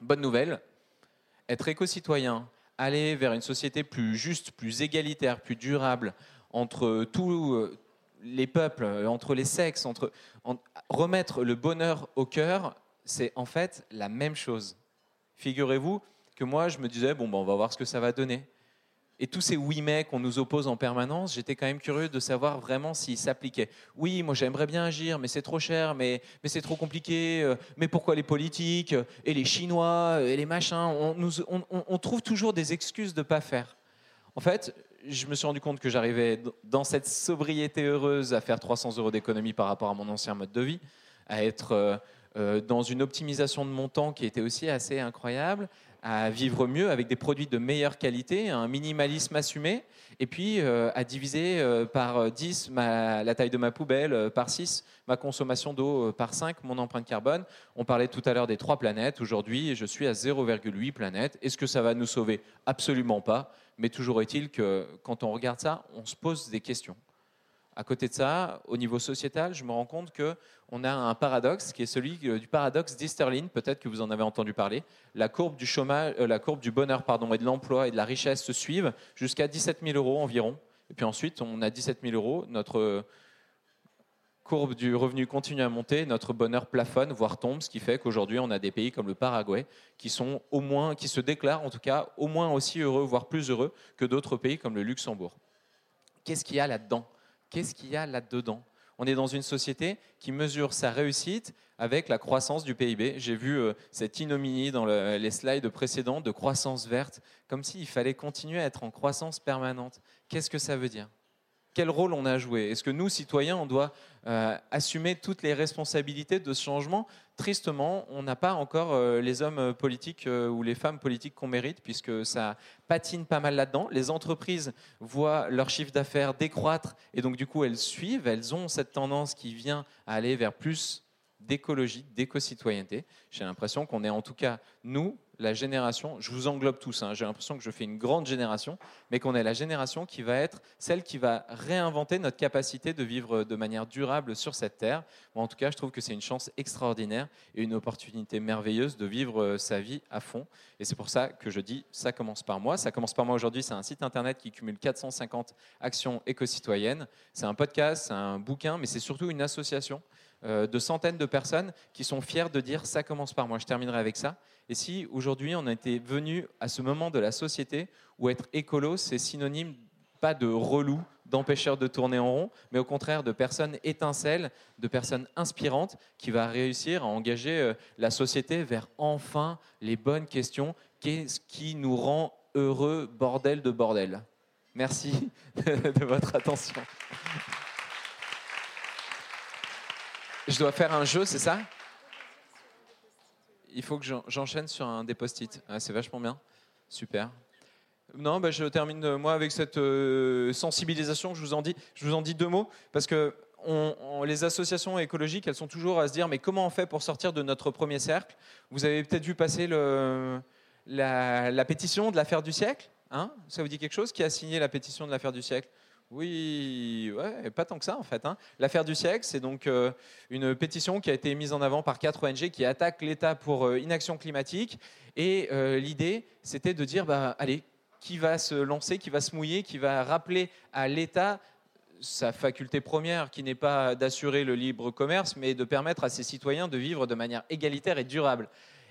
Bonne nouvelle, être éco-citoyen, aller vers une société plus juste, plus égalitaire, plus durable, entre tout, euh, les peuples, euh, entre les sexes, entre remettre le bonheur au cœur, c'est en fait la même chose. Figurez-vous que moi, je me disais bon, ben, on va voir ce que ça va donner. et tous ces oui mais qu'on nous oppose en permanence, j'étais quand même curieux de savoir vraiment s'ils s'appliquaient. Oui, moi j'aimerais bien agir, mais c'est trop cher, mais, mais c'est trop compliqué, euh, mais pourquoi les politiques, euh, et les Chinois, et les machins on- on trouve toujours des excuses de ne pas faire. En fait, je me suis rendu compte que j'arrivais dans cette sobriété heureuse à faire 300 euros d'économie par rapport à mon ancien mode de vie, à être euh, euh, dans une optimisation de mon temps qui était aussi assez incroyable, à vivre mieux avec des produits de meilleure qualité, un minimalisme assumé, et puis euh, à diviser euh, par 10 ma- la taille de ma poubelle, euh, par 6 ma consommation d'eau, euh, par 5 mon empreinte carbone. On parlait tout à l'heure des trois planètes. Aujourd'hui, je suis à 0,8 planètes. Est-ce que ça va nous sauver? Absolument pas. Mais toujours est-il que quand on regarde ça, on se pose des questions. À côté de ça, au niveau sociétal, je me rends compte que on a un paradoxe qui est celui euh, du paradoxe d'Easterlin. Peut-être que vous en avez entendu parler. La courbe du chômage, euh, la courbe du bonheur, pardon, et de l'emploi et de la richesse se suivent jusqu'à 17 000 euros environ. Et puis ensuite, on a 17 000 euros. Notre euh, courbe du revenu continue à monter, notre bonheur plafonne, voire tombe, ce qui fait qu'aujourd'hui, on a des pays comme le Paraguay qui sont au moins, qui se déclarent en tout cas au moins aussi heureux, voire plus heureux que d'autres pays comme le Luxembourg. Qu'est-ce qu'il y a là-dedans? Qu'est-ce qu'il y a là-dedans? On est dans une société qui mesure sa réussite avec la croissance du PIB. J'ai vu euh, cette ignominie dans le- les slides précédents de croissance verte, comme s'il fallait continuer à être en croissance permanente. Qu'est-ce que ça veut dire? Quel rôle on a à jouer Est-ce que nous, citoyens, on doit euh, assumer toutes les responsabilités de ce changement? Tristement, on n'a pas encore euh, les hommes politiques euh, ou les femmes politiques qu'on mérite, puisque ça patine pas mal là-dedans. Les entreprises voient leur chiffre d'affaires décroître, et donc du coup, elles suivent, elles ont cette tendance qui vient à aller vers plus d'écologie, d'éco-citoyenneté. J'ai l'impression qu'on est en tout cas, nous, la génération, je vous englobe tous, hein, j'ai l'impression que je fais une grande génération, mais qu'on est la génération qui va être celle qui va réinventer notre capacité de vivre de manière durable sur cette terre. Moi, en tout cas, je trouve que c'est une chance extraordinaire et une opportunité merveilleuse de vivre euh, sa vie à fond. Et c'est pour ça que je dis, ça commence par moi. Ça commence par moi aujourd'hui, c'est un site internet qui cumule 450 actions éco-citoyennes. C'est un podcast, c'est un bouquin, mais c'est surtout une association de centaines de personnes qui sont fiers de dire ça commence par moi. Je terminerai avec ça. Et si aujourd'hui on était venu à ce moment de la société où être écolo, c'est synonyme pas de relou, d'empêcheur de tourner en rond, mais au contraire de personnes étincelles, de personnes inspirantes qui va réussir à engager euh, la société vers enfin les bonnes questions. Qu'est-ce qui nous rend heureux, bordel de bordel? Merci de votre attention. Je dois faire un jeu, c'est ça? Il faut que j'en- j'enchaîne sur un des post-it. C'est vachement bien. Super. Non, bah, je termine euh, moi avec cette euh, sensibilisation. Je vous en dis, je vous en dis deux mots parce que les associations écologiques, elles sont toujours à se dire mais comment on fait pour sortir de notre premier cercle? Vous avez peut-être vu passer la pétition de l'affaire du siècle. Hein? Ça vous dit quelque chose? Qui a signé la pétition de l'affaire du siècle? Oui, ouais, pas tant que ça en fait. hein. L'affaire du siècle, c'est donc euh, une pétition qui a été mise en avant par quatre ONG qui attaquent l'État pour euh, inaction climatique. Et euh, l'idée, c'était de dire, bah, allez, qui va se lancer, qui va se mouiller, qui va rappeler à l'État sa faculté première, qui n'est pas d'assurer le libre commerce, mais de permettre à ses citoyens de vivre de manière égalitaire et durable.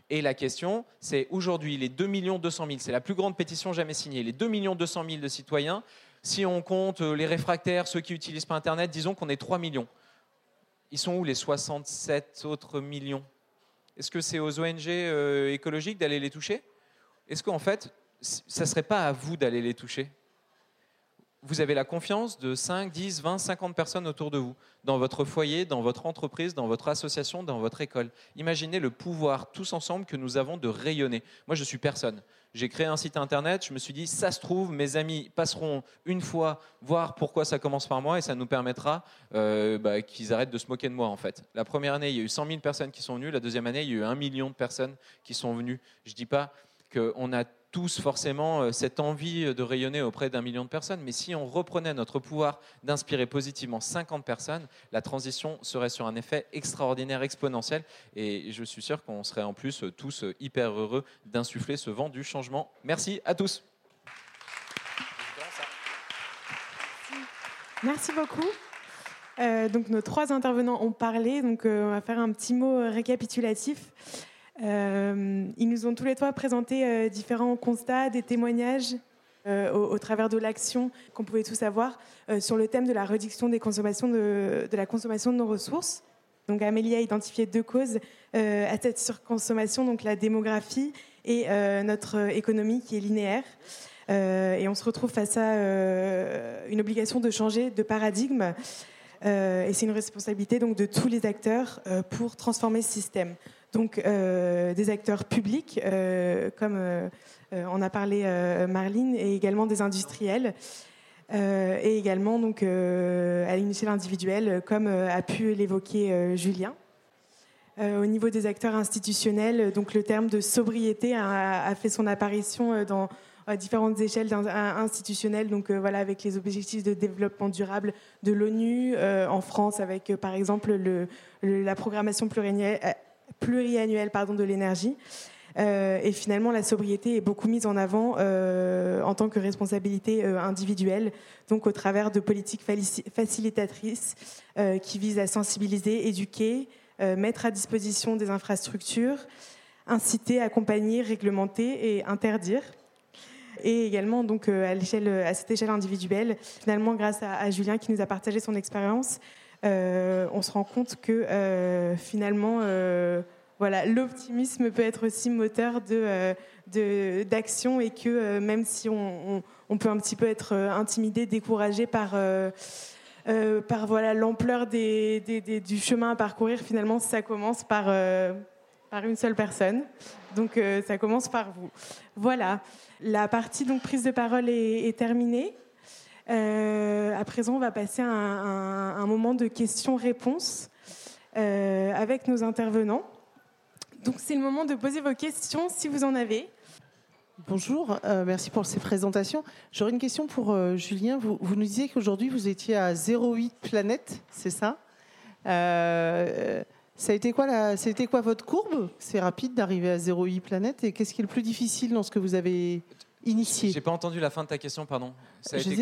Et la question, c'est aujourd'hui, les 2 200 000, c'est la plus grande pétition jamais signée, les 2 200 000 de citoyens, si on compte euh, les réfractaires, ceux qui n'utilisent pas Internet, disons qu'on est 3 millions. Ils sont où les 67 autres millions? Est-ce que c'est aux ONG euh, écologiques d'aller les toucher? Est-ce qu'en fait, ça ne serait pas à vous d'aller les toucher? Vous avez la confiance de 5, 10, 20, 50 personnes autour de vous, dans votre foyer, dans votre entreprise, dans votre association, dans votre école. Imaginez le pouvoir tous ensemble que nous avons de rayonner. Moi, je suis personne. J'ai créé un site internet, je me suis dit, ça se trouve, mes amis passeront une fois voir pourquoi ça commence par moi et ça nous permettra euh, bah, qu'ils arrêtent de se moquer de moi en fait. La première année, il y a eu 100 000 personnes qui sont venues, la deuxième année, il y a eu un million de personnes qui sont venues. Je ne dis pas qu'on a tous forcément euh, cette envie de rayonner auprès d'un million de personnes, mais si on reprenait notre pouvoir d'inspirer positivement 50 personnes, la transition serait sur un effet extraordinaire, exponentiel, et je suis sûr qu'on serait en plus euh, tous euh, hyper heureux d'insuffler ce vent du changement. Merci à tous. Merci beaucoup. Donc nos trois intervenants ont parlé, donc on va faire un petit mot récapitulatif. Euh, ils nous ont tous les trois présenté euh, différents constats, des témoignages au, travers de l'action qu'on pouvait tous avoir sur le thème de la réduction de, la consommation de nos ressources. Donc Amélie a identifié deux causes à cette surconsommation, donc la démographie et notre économie qui est linéaire. et on se retrouve face à une obligation de changer de paradigme. et c'est une responsabilité donc de tous les acteurs pour transformer ce système donc euh, des acteurs publics, euh, comme euh, on a parlé Marline, et également des industriels. et également donc à une échelle individuelle, comme a pu l'évoquer Julien. au niveau des acteurs institutionnels, donc le terme de sobriété a, fait son apparition dans différentes échelles institutionnelles, donc voilà avec les objectifs de développement durable de l'ONU en France, avec par exemple le, la programmation pluriannuelle pluriannuel pardon, de l'énergie. Euh, et finalement, la sobriété est beaucoup mise en avant euh, en tant que responsabilité euh, individuelle, donc au travers de politiques facilitatrices qui visent à sensibiliser, éduquer, mettre à disposition des infrastructures, inciter, accompagner, réglementer et interdire. Et également, donc, à, cette échelle individuelle, finalement, grâce à, Julien qui nous a partagé son expérience, on se rend compte que euh, finalement, euh, voilà, l'optimisme peut être aussi moteur de, d'action et que même si on, peut un petit peu être intimidé, découragé par, par voilà, l'ampleur du chemin à parcourir, finalement, ça commence par, par une seule personne. Donc ça commence par vous. Voilà, la partie donc prise de parole est terminée. Euh, à présent, on va passer à un, moment de questions-réponses euh, avec nos intervenants. Donc, c'est le moment de poser vos questions si vous en avez. Bonjour, euh, merci pour ces présentations. J'aurais une question pour Julien. Vous, nous disiez qu'aujourd'hui vous étiez à 0,8 planète, c'est ça? Ça a, été quoi la, ça quoi votre courbe? C'est rapide d'arriver à 0,8 planète et qu'est-ce qui est le plus difficile dans ce que vous avez initié. J'ai pas entendu la fin de ta question, pardon.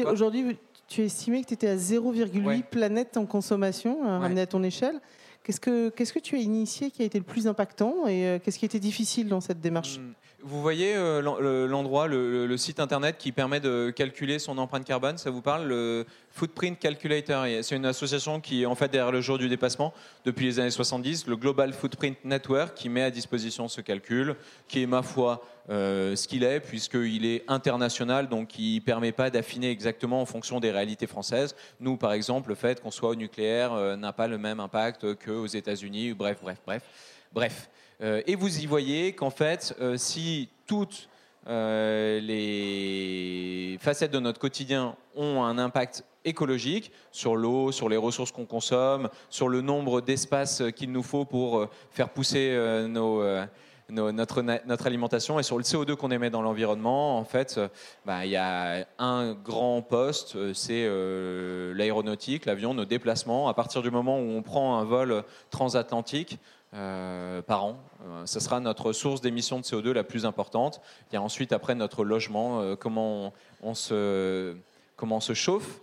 aujourd'hui, tu estimais que tu étais à 0,8 planètes en consommation, euh, ramené à ton échelle. Qu'est-ce que, qu'est-ce que tu as initié qui a été le plus impactant et euh, qu'est-ce qui était difficile dans cette démarche? Hmm. Vous voyez euh, l'endroit, le, site internet qui permet de calculer son empreinte carbone, ça vous parle? Le Footprint Calculator. C'est une association qui est en fait derrière le jour du dépassement depuis les années 70, le Global Footprint Network, qui met à disposition ce calcul, qui est ma foi euh, ce qu'il est, puisqu'il est international, donc il ne permet pas d'affiner exactement en fonction des réalités françaises. Nous, par exemple, le fait qu'on soit au nucléaire euh, n'a pas le même impact qu'aux États-Unis, bref, bref, bref. Bref. Euh, et vous y voyez qu'en fait, si toutes les facettes de notre quotidien ont un impact écologique sur l'eau, sur les ressources qu'on consomme, sur le nombre d'espaces qu'il nous faut pour faire pousser nos notre, alimentation et sur le CO2 qu'on émet dans l'environnement, en fait, euh, bah, il y a un grand poste, euh, c'est euh, l'aéronautique, l'avion, nos déplacements. À partir du moment où on prend un vol transatlantique, par an. ce sera notre source d'émissions de CO2 la plus importante. Il y a ensuite, après, notre logement, comment se, comment on se chauffe,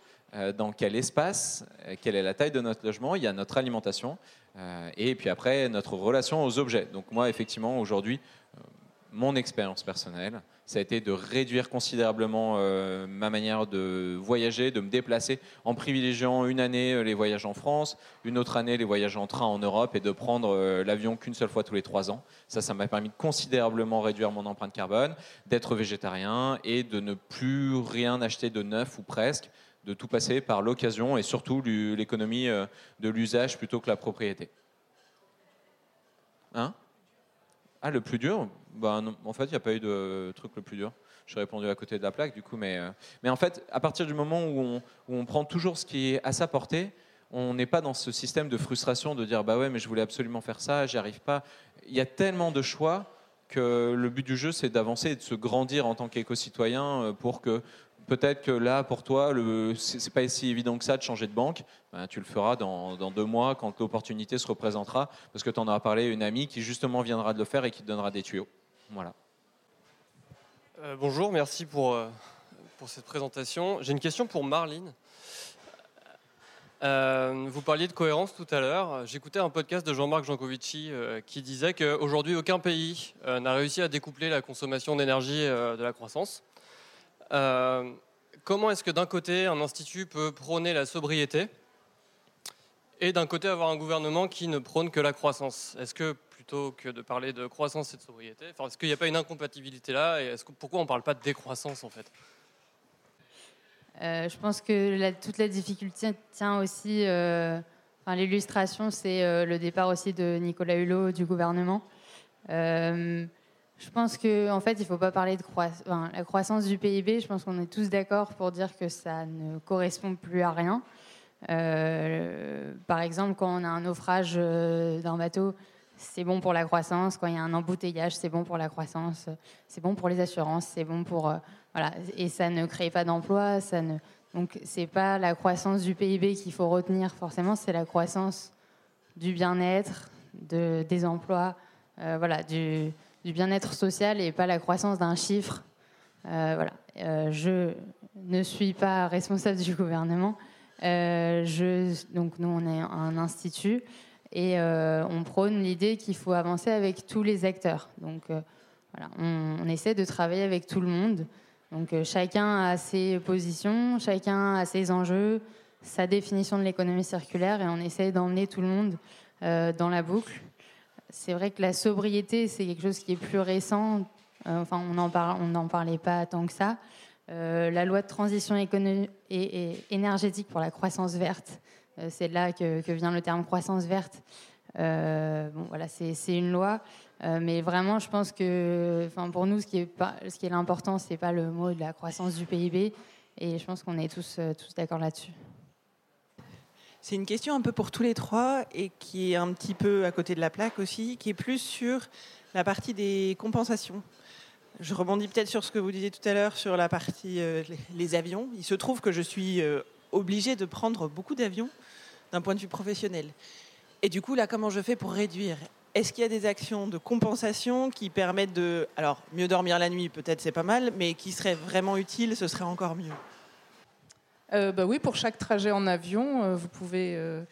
dans quel espace, quelle est la taille de notre logement. Il y a notre alimentation. Euh, et puis après, notre relation aux objets. Donc moi, effectivement, aujourd'hui, euh, mon expérience personnelle, ça a été de réduire considérablement euh, ma manière de voyager, de me déplacer, en privilégiant une année les voyages en France, une autre année les voyages en train en Europe et de prendre l'avion qu'une seule fois tous les trois ans. Ça, ça m'a permis de considérablement réduire mon empreinte carbone, d'être végétarien et de ne plus rien acheter de neuf ou presque de tout passer par l'occasion et surtout l'économie euh, de l'usage plutôt que la propriété. Hein? Ah, le plus dur? Ben, En fait, il n'y a pas eu de truc le plus dur. J'ai répondu à côté de la plaque, du coup. Mais, euh, mais en fait, à partir du moment où on, où on prend toujours ce qui est à sa portée, on n'est pas dans ce système de frustration de dire bah ouais, mais je voulais absolument faire ça, j'y arrive pas. Il y a tellement de choix que le but du jeu, c'est d'avancer et de se grandir en tant qu'éco-citoyen euh, pour que peut-être que là, pour toi, ce n'est pas si évident que ça de changer de banque. Ben, tu le feras dans, deux mois quand l'opportunité se représentera, parce que tu en auras parlé à une amie qui justement viendra de le faire et qui te donnera des tuyaux. Voilà. Euh, bonjour, merci pour, euh, pour cette présentation. J'ai une question pour Marline. Euh, vous parliez de cohérence tout à l'heure. J'écoutais un podcast de Jean-Marc Jancovici qui disait qu'aujourd'hui, aucun pays n'a réussi à découpler la consommation d'énergie de la croissance. Comment est-ce que d'un côté, un institut peut prôner la sobriété et d'un côté avoir un gouvernement qui ne prône que la croissance? Est-ce que plutôt que de parler de croissance et de sobriété, est-ce qu'il n'y a pas une incompatibilité là? Et pourquoi on ne parle pas de décroissance en fait? Euh, je pense que toute la difficulté tient aussi. Euh, enfin, l'illustration, c'est euh, le départ aussi de Nicolas Hulot du gouvernement. Je pense qu'en en fait, il ne faut pas parler de croissance. la croissance du PIB. Je pense qu'on est tous d'accord pour dire que ça ne correspond plus à rien. par exemple, quand on a un naufrage d'un bateau, c'est bon pour la croissance. Quand il y a un embouteillage, c'est bon pour la croissance. C'est bon pour les assurances. C'est bon pour voilà, et ça ne crée pas d'emplois. Ça ne... Donc, c'est pas la croissance du PIB qu'il faut retenir forcément, c'est la croissance du bien-être, de, des emplois, euh, voilà, du, du bien-être social et pas la croissance d'un chiffre. Euh, voilà. Euh, je ne suis pas responsable du gouvernement. je, donc, nous, on est un institut et on prône l'idée qu'il faut avancer avec tous les acteurs. Donc, voilà, on, essaie de travailler avec tout le monde. Donc euh, chacun a ses positions, chacun a ses enjeux, sa définition de l'économie circulaire et on essaie d'emmener tout le monde euh, dans la boucle. C'est vrai que la sobriété, c'est quelque chose qui est plus récent. Euh, enfin, on n'en parlait pas tant que ça. la loi de transition énergétique pour la croissance verte, c'est là que, vient le terme croissance verte. bon, voilà, c'est une loi euh, mais vraiment, je pense que, pour nous, ce qui est, pas, ce qui c'est pas le mot de la croissance du PIB. Et je pense qu'on est euh, tous d'accord là-dessus. C'est une question un peu pour tous les trois et qui est un petit peu à côté de la plaque aussi, qui est plus sur la partie des compensations. Je rebondis peut-être sur ce que vous disiez tout à l'heure sur la partie euh, les avions. Il se trouve que je suis obligée de prendre beaucoup d'avions d'un point de vue professionnel. Et du coup, là, comment je fais pour réduire? Est-ce qu'il y a des actions de compensation qui permettent de... Alors, mieux dormir la nuit, peut-être c'est pas mal, mais qui seraient vraiment utiles, ce serait encore mieux euh, bah Oui, pour chaque trajet en avion, euh, vous pouvez... Euh,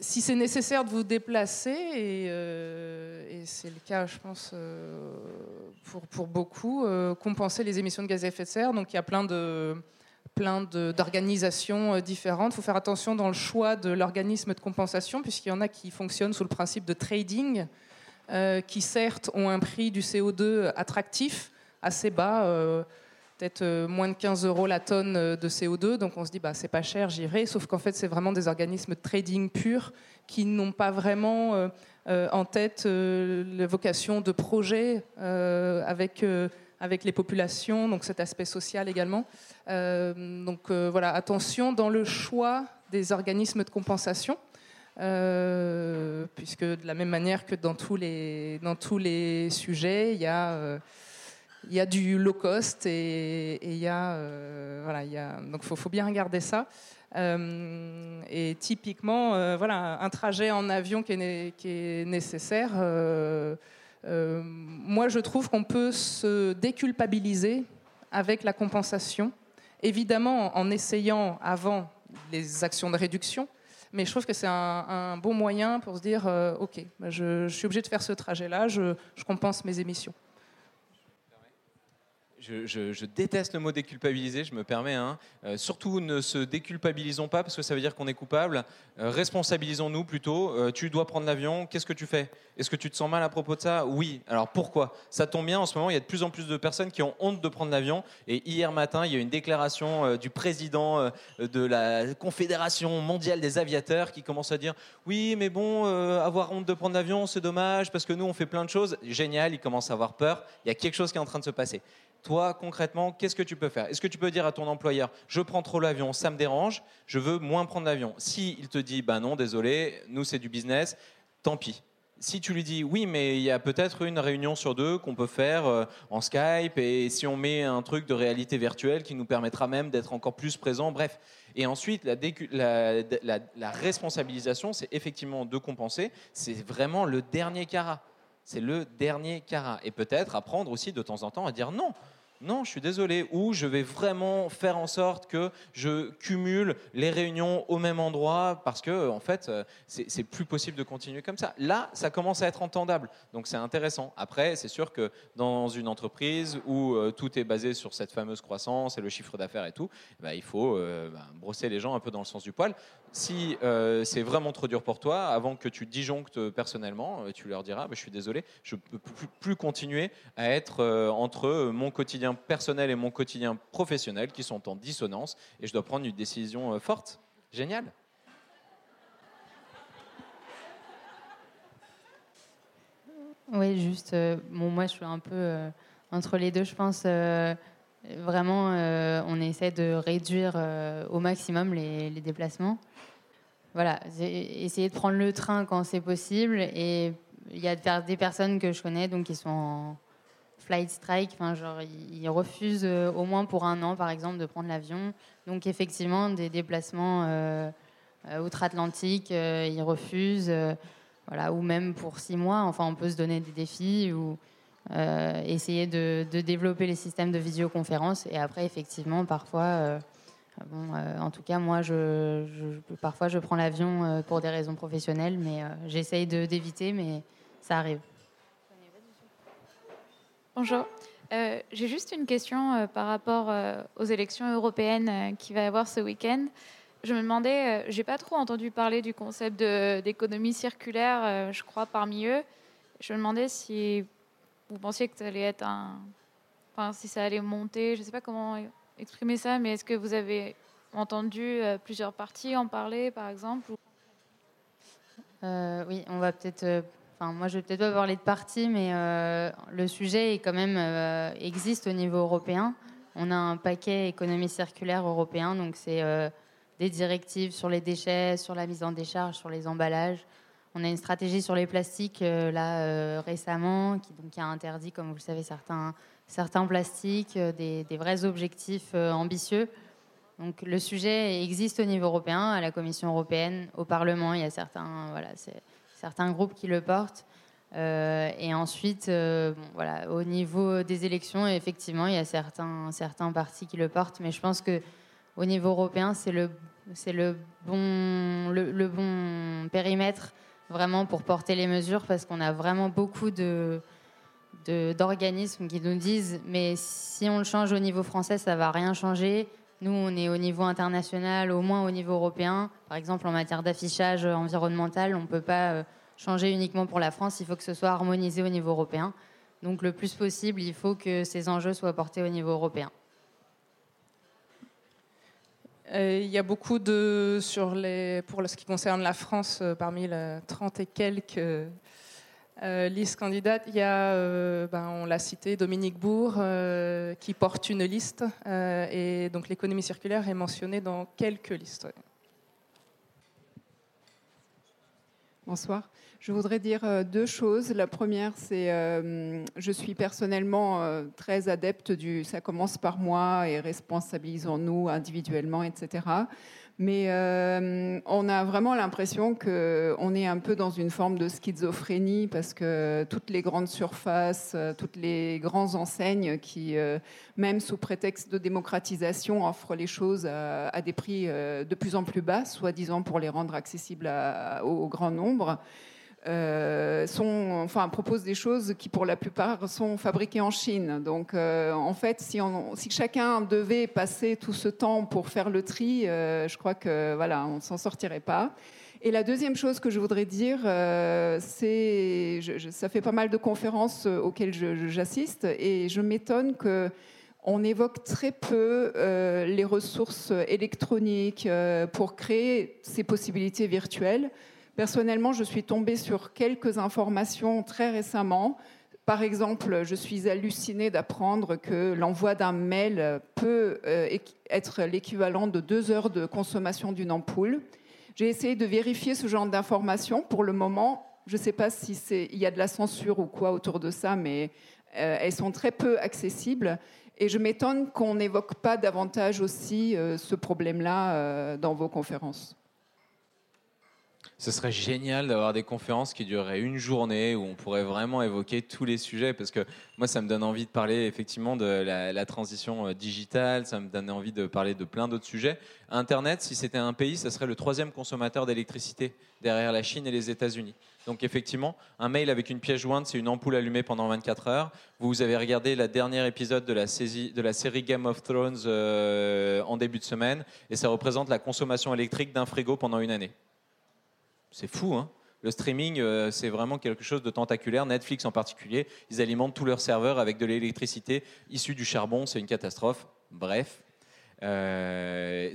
si c'est nécessaire de vous déplacer, et, et c'est le cas, je pense, pour, beaucoup, compenser les émissions de gaz à effet de serre. Donc il y a plein de plein d'organisations euh, différentes. Il faut faire attention dans le choix de l'organisme de compensation, puisqu'il y en a qui fonctionnent sous le principe de trading, euh, qui certes ont un prix du CO2 attractif, assez bas, euh, peut-être moins de 15 euros la tonne de CO2. Donc on se dit, bah, c'est pas cher, j'irai. Sauf qu'en fait, c'est vraiment des organismes de trading purs qui n'ont pas vraiment en tête la vocation de projet avec avec les populations, donc cet aspect social également. Euh, donc euh, voilà, attention dans le choix des organismes de compensation. Euh, puisque de la même manière que dans tous les, dans tous les sujets, il y a, il y a du low cost et, il y a, voilà, il y a, donc faut, faut bien regarder ça. et typiquement, voilà, un trajet en avion qui est, qui est nécessaire. Euh, moi, je trouve qu'on peut se déculpabiliser avec la compensation, évidemment en essayant avant les actions de réduction, mais je trouve que c'est un, bon moyen pour se dire, euh, OK, bah, je, suis obligé de faire ce trajet-là, je compense mes émissions je, déteste le mot déculpabiliser, je me permets. Hein. Euh, surtout, ne se déculpabilisons pas parce que ça veut dire qu'on est coupable. Euh, responsabilisons-nous plutôt. Euh, tu dois prendre l'avion, qu'est-ce que tu fais? Est-ce que tu te sens mal à propos de ça? Oui. Alors pourquoi? Ça tombe bien, en ce moment, il y a de plus en plus de personnes qui ont honte de prendre l'avion. Et hier matin, il y a une déclaration du président de la Confédération mondiale des aviateurs qui commence à dire Oui, mais bon, avoir honte de prendre l'avion, c'est dommage parce que nous, on fait plein de choses. Génial, il commence à avoir peur. Il y a quelque chose qui est en train de se passer. Toi, concrètement, qu'est-ce que tu peux faire? Est-ce que tu peux dire à ton employeur, je prends trop l'avion, ça me dérange, je veux moins prendre l'avion? Si il te dit, bah non, désolé, nous c'est du business, tant pis. Si tu lui dis, oui, mais il y a peut-être une réunion sur deux qu'on peut faire euh, en Skype, et si on met un truc de réalité virtuelle qui nous permettra même d'être encore plus présent, bref. Et ensuite, la, la responsabilisation, c'est effectivement de compenser, c'est vraiment le dernier carat c'est le dernier carat. Et peut-être apprendre aussi de temps en temps à dire non. Non, je suis désolé. Ou je vais vraiment faire en sorte que je cumule les réunions au même endroit parce que, en fait, euh, c'est plus possible de continuer comme ça. Là, ça commence à être entendable. Donc, c'est intéressant. Après, c'est sûr que dans une entreprise où euh, tout est basé sur cette fameuse croissance et le chiffre d'affaires et tout, bah, il faut euh, bah, brosser les gens un peu dans le sens du poil. Si c'est vraiment trop dur pour toi, avant que tu disjonctes personnellement, tu leur diras bah, Je suis désolé, je ne peux plus continuer à être entre mon quotidien personnel et mon quotidien professionnel qui sont en dissonance et je dois prendre une décision euh, forte. Génial. Oui, juste, euh, moi je suis un peu euh, entre les deux, je pense. vraiment, on essaie de réduire au maximum les, les, déplacements. Voilà, essayer de prendre le train quand c'est possible. Et il y a des personnes que je connais donc qui sont en, flight strike, enfin, genre, ils refusent euh, au moins pour un an, par exemple, de prendre l'avion. Donc, effectivement, des déplacements euh, euh, outre-Atlantique, ils refusent, voilà, ou même pour six mois. Enfin, on peut se donner des défis ou essayer de, développer les systèmes de visioconférence. Et après, effectivement, parfois, bon, en tout cas, moi, je, parfois, je prends l'avion pour des raisons professionnelles, mais j'essaye d'éviter, mais ça arrive. Bonjour. Euh, j'ai juste une question euh, par rapport euh, aux élections européennes qui va y avoir ce week-end. Je me demandais, j'ai pas trop entendu parler du concept d'économie circulaire, je crois, parmi eux. Je me demandais si vous pensiez que ça allait être un. Enfin, si ça allait monter, je sais pas comment exprimer ça, mais est-ce que vous avez entendu plusieurs partis en parler, par exemple Oui, on va peut-être Moi, je vais peut-être pas parler de parti, mais euh, le sujet euh, existe au niveau européen. On a un paquet économie circulaire européen, donc c'est euh, des directives sur les déchets, sur la mise en décharge, sur les emballages. On a une stratégie sur les plastiques là récemment, qui a interdit, comme vous le savez, certains plastiques, des, vrais objectifs ambitieux. Donc le sujet existe au niveau européen, à la Commission européenne, au Parlement. Il y a certains, voilà, certains groupes qui le portent. Euh, et ensuite, euh, voilà, au niveau des élections, effectivement, il y a certains, certains partis qui le portent, mais je pense que au niveau européen, c'est le, le bon, le, bon périmètre vraiment pour porter les mesures, parce qu'on a vraiment beaucoup de, d'organismes qui nous disent, mais si on le change au niveau français, ça va rien changer. Nous, on est au niveau international, au moins au niveau européen. Par exemple, en matière d'affichage environnemental, on ne peut pas euh, changer uniquement pour la France, il faut que ce soit harmonisé au niveau européen. Donc le plus possible, il faut que ces enjeux soient portés au niveau européen. Euh, il y a beaucoup de, sur les, pour ce qui concerne la France, euh, parmi les 30 et quelques euh, liste candidate, il y a, euh, ben, on l'a cité, Dominique Bourg, euh, qui porte une liste. et donc l'économie circulaire est mentionnée dans quelques listes. Bonsoir. Je voudrais dire deux choses. La première, c'est je suis personnellement très adepte du ça commence par moi et responsabilisons-nous individuellement, etc. Mais euh, on a vraiment l'impression qu'on est un peu dans une forme de schizophrénie parce que toutes les grandes surfaces, euh, toutes les grandes enseignes qui, euh, même sous prétexte de démocratisation, offrent les choses à, des prix de plus en plus bas, soi-disant pour les rendre accessibles au grand nombre. Euh, sont, enfin, proposent des choses qui, pour la plupart, sont fabriquées en Chine. Donc, euh, en fait, si, chacun devait passer tout ce temps pour faire le tri, euh, je crois que voilà, on s'en sortirait pas. Et la deuxième chose que je voudrais dire, c'est, ça fait pas mal de conférences auxquelles j'assiste, et je m'étonne que on évoque très peu les ressources électroniques pour créer ces possibilités virtuelles. Personnellement, je suis tombée sur quelques informations très récemment. Par exemple, je suis hallucinée d'apprendre que l'envoi d'un mail peut euh, être l'équivalent de deux heures de consommation d'une ampoule. J'ai essayé de vérifier ce genre d'informations. Pour le moment, je ne sais pas s'il y a de la censure ou quoi autour de ça, mais euh, elles sont très peu accessibles. Et je m'étonne qu'on n'évoque pas davantage aussi euh, ce problème-là dans vos conférences. Ce serait génial d'avoir des conférences qui dureraient une journée où on pourrait vraiment évoquer tous les sujets parce que moi ça me donne envie de parler effectivement de la, transition euh, digitale, ça me donne envie de parler de plein d'autres sujets. Internet, si c'était un pays, ça serait le troisième consommateur d'électricité derrière la Chine et les États-Unis. Donc effectivement, un mail avec une pièce jointe, c'est une ampoule allumée pendant 24 heures. Vous avez regardé la dernière épisode de la, série Game of Thrones euh, en début de semaine et ça représente la consommation électrique d'un frigo pendant une année. C'est fou, hein le streaming, euh, c'est vraiment quelque chose de tentaculaire. Netflix en particulier, ils alimentent tous leurs serveurs avec de l'électricité issue du charbon. C'est une catastrophe. Bref, euh,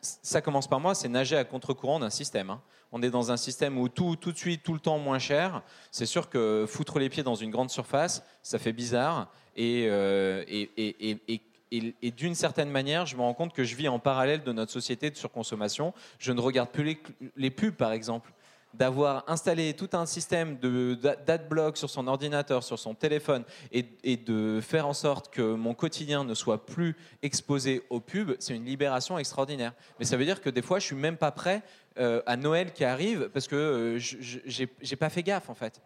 ça commence par moi, c'est nager à contre-courant d'un système. Hein. On est dans un système où tout, tout de suite, tout le temps moins cher. C'est sûr que foutre les pieds dans une grande surface, ça fait bizarre. Et, euh, et, d'une certaine manière, je me rends compte que je vis en parallèle de notre société de surconsommation. Je ne regarde plus les, pubs, par exemple. D'avoir installé tout un système d'adblock sur son ordinateur, sur son téléphone, et, de faire en sorte que mon quotidien ne soit plus exposé aux pubs, c'est une libération extraordinaire. Mais ça veut dire que des fois, je suis même pas prêt euh, à Noël qui arrive parce que euh, je n'ai pas fait gaffe, en fait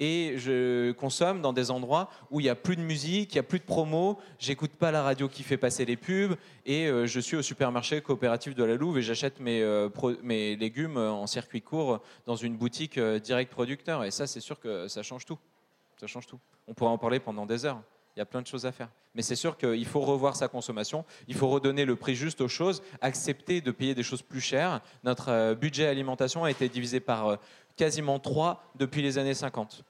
et je consomme dans des endroits où il n'y a plus de musique, il n'y a plus de promo, j'écoute pas la radio qui fait passer les pubs et euh, je suis au supermarché coopératif de la Louve et j'achète mes, euh, mes, légumes en circuit court dans une boutique euh, direct producteur et ça c'est sûr que ça change tout. Ça change tout. On pourrait en parler pendant des heures. Il y a plein de choses à faire. Mais c'est sûr qu'il faut revoir sa consommation, il faut redonner le prix juste aux choses, accepter de payer des choses plus chères. Notre budget alimentation a été divisé par quasiment trois depuis les années 50.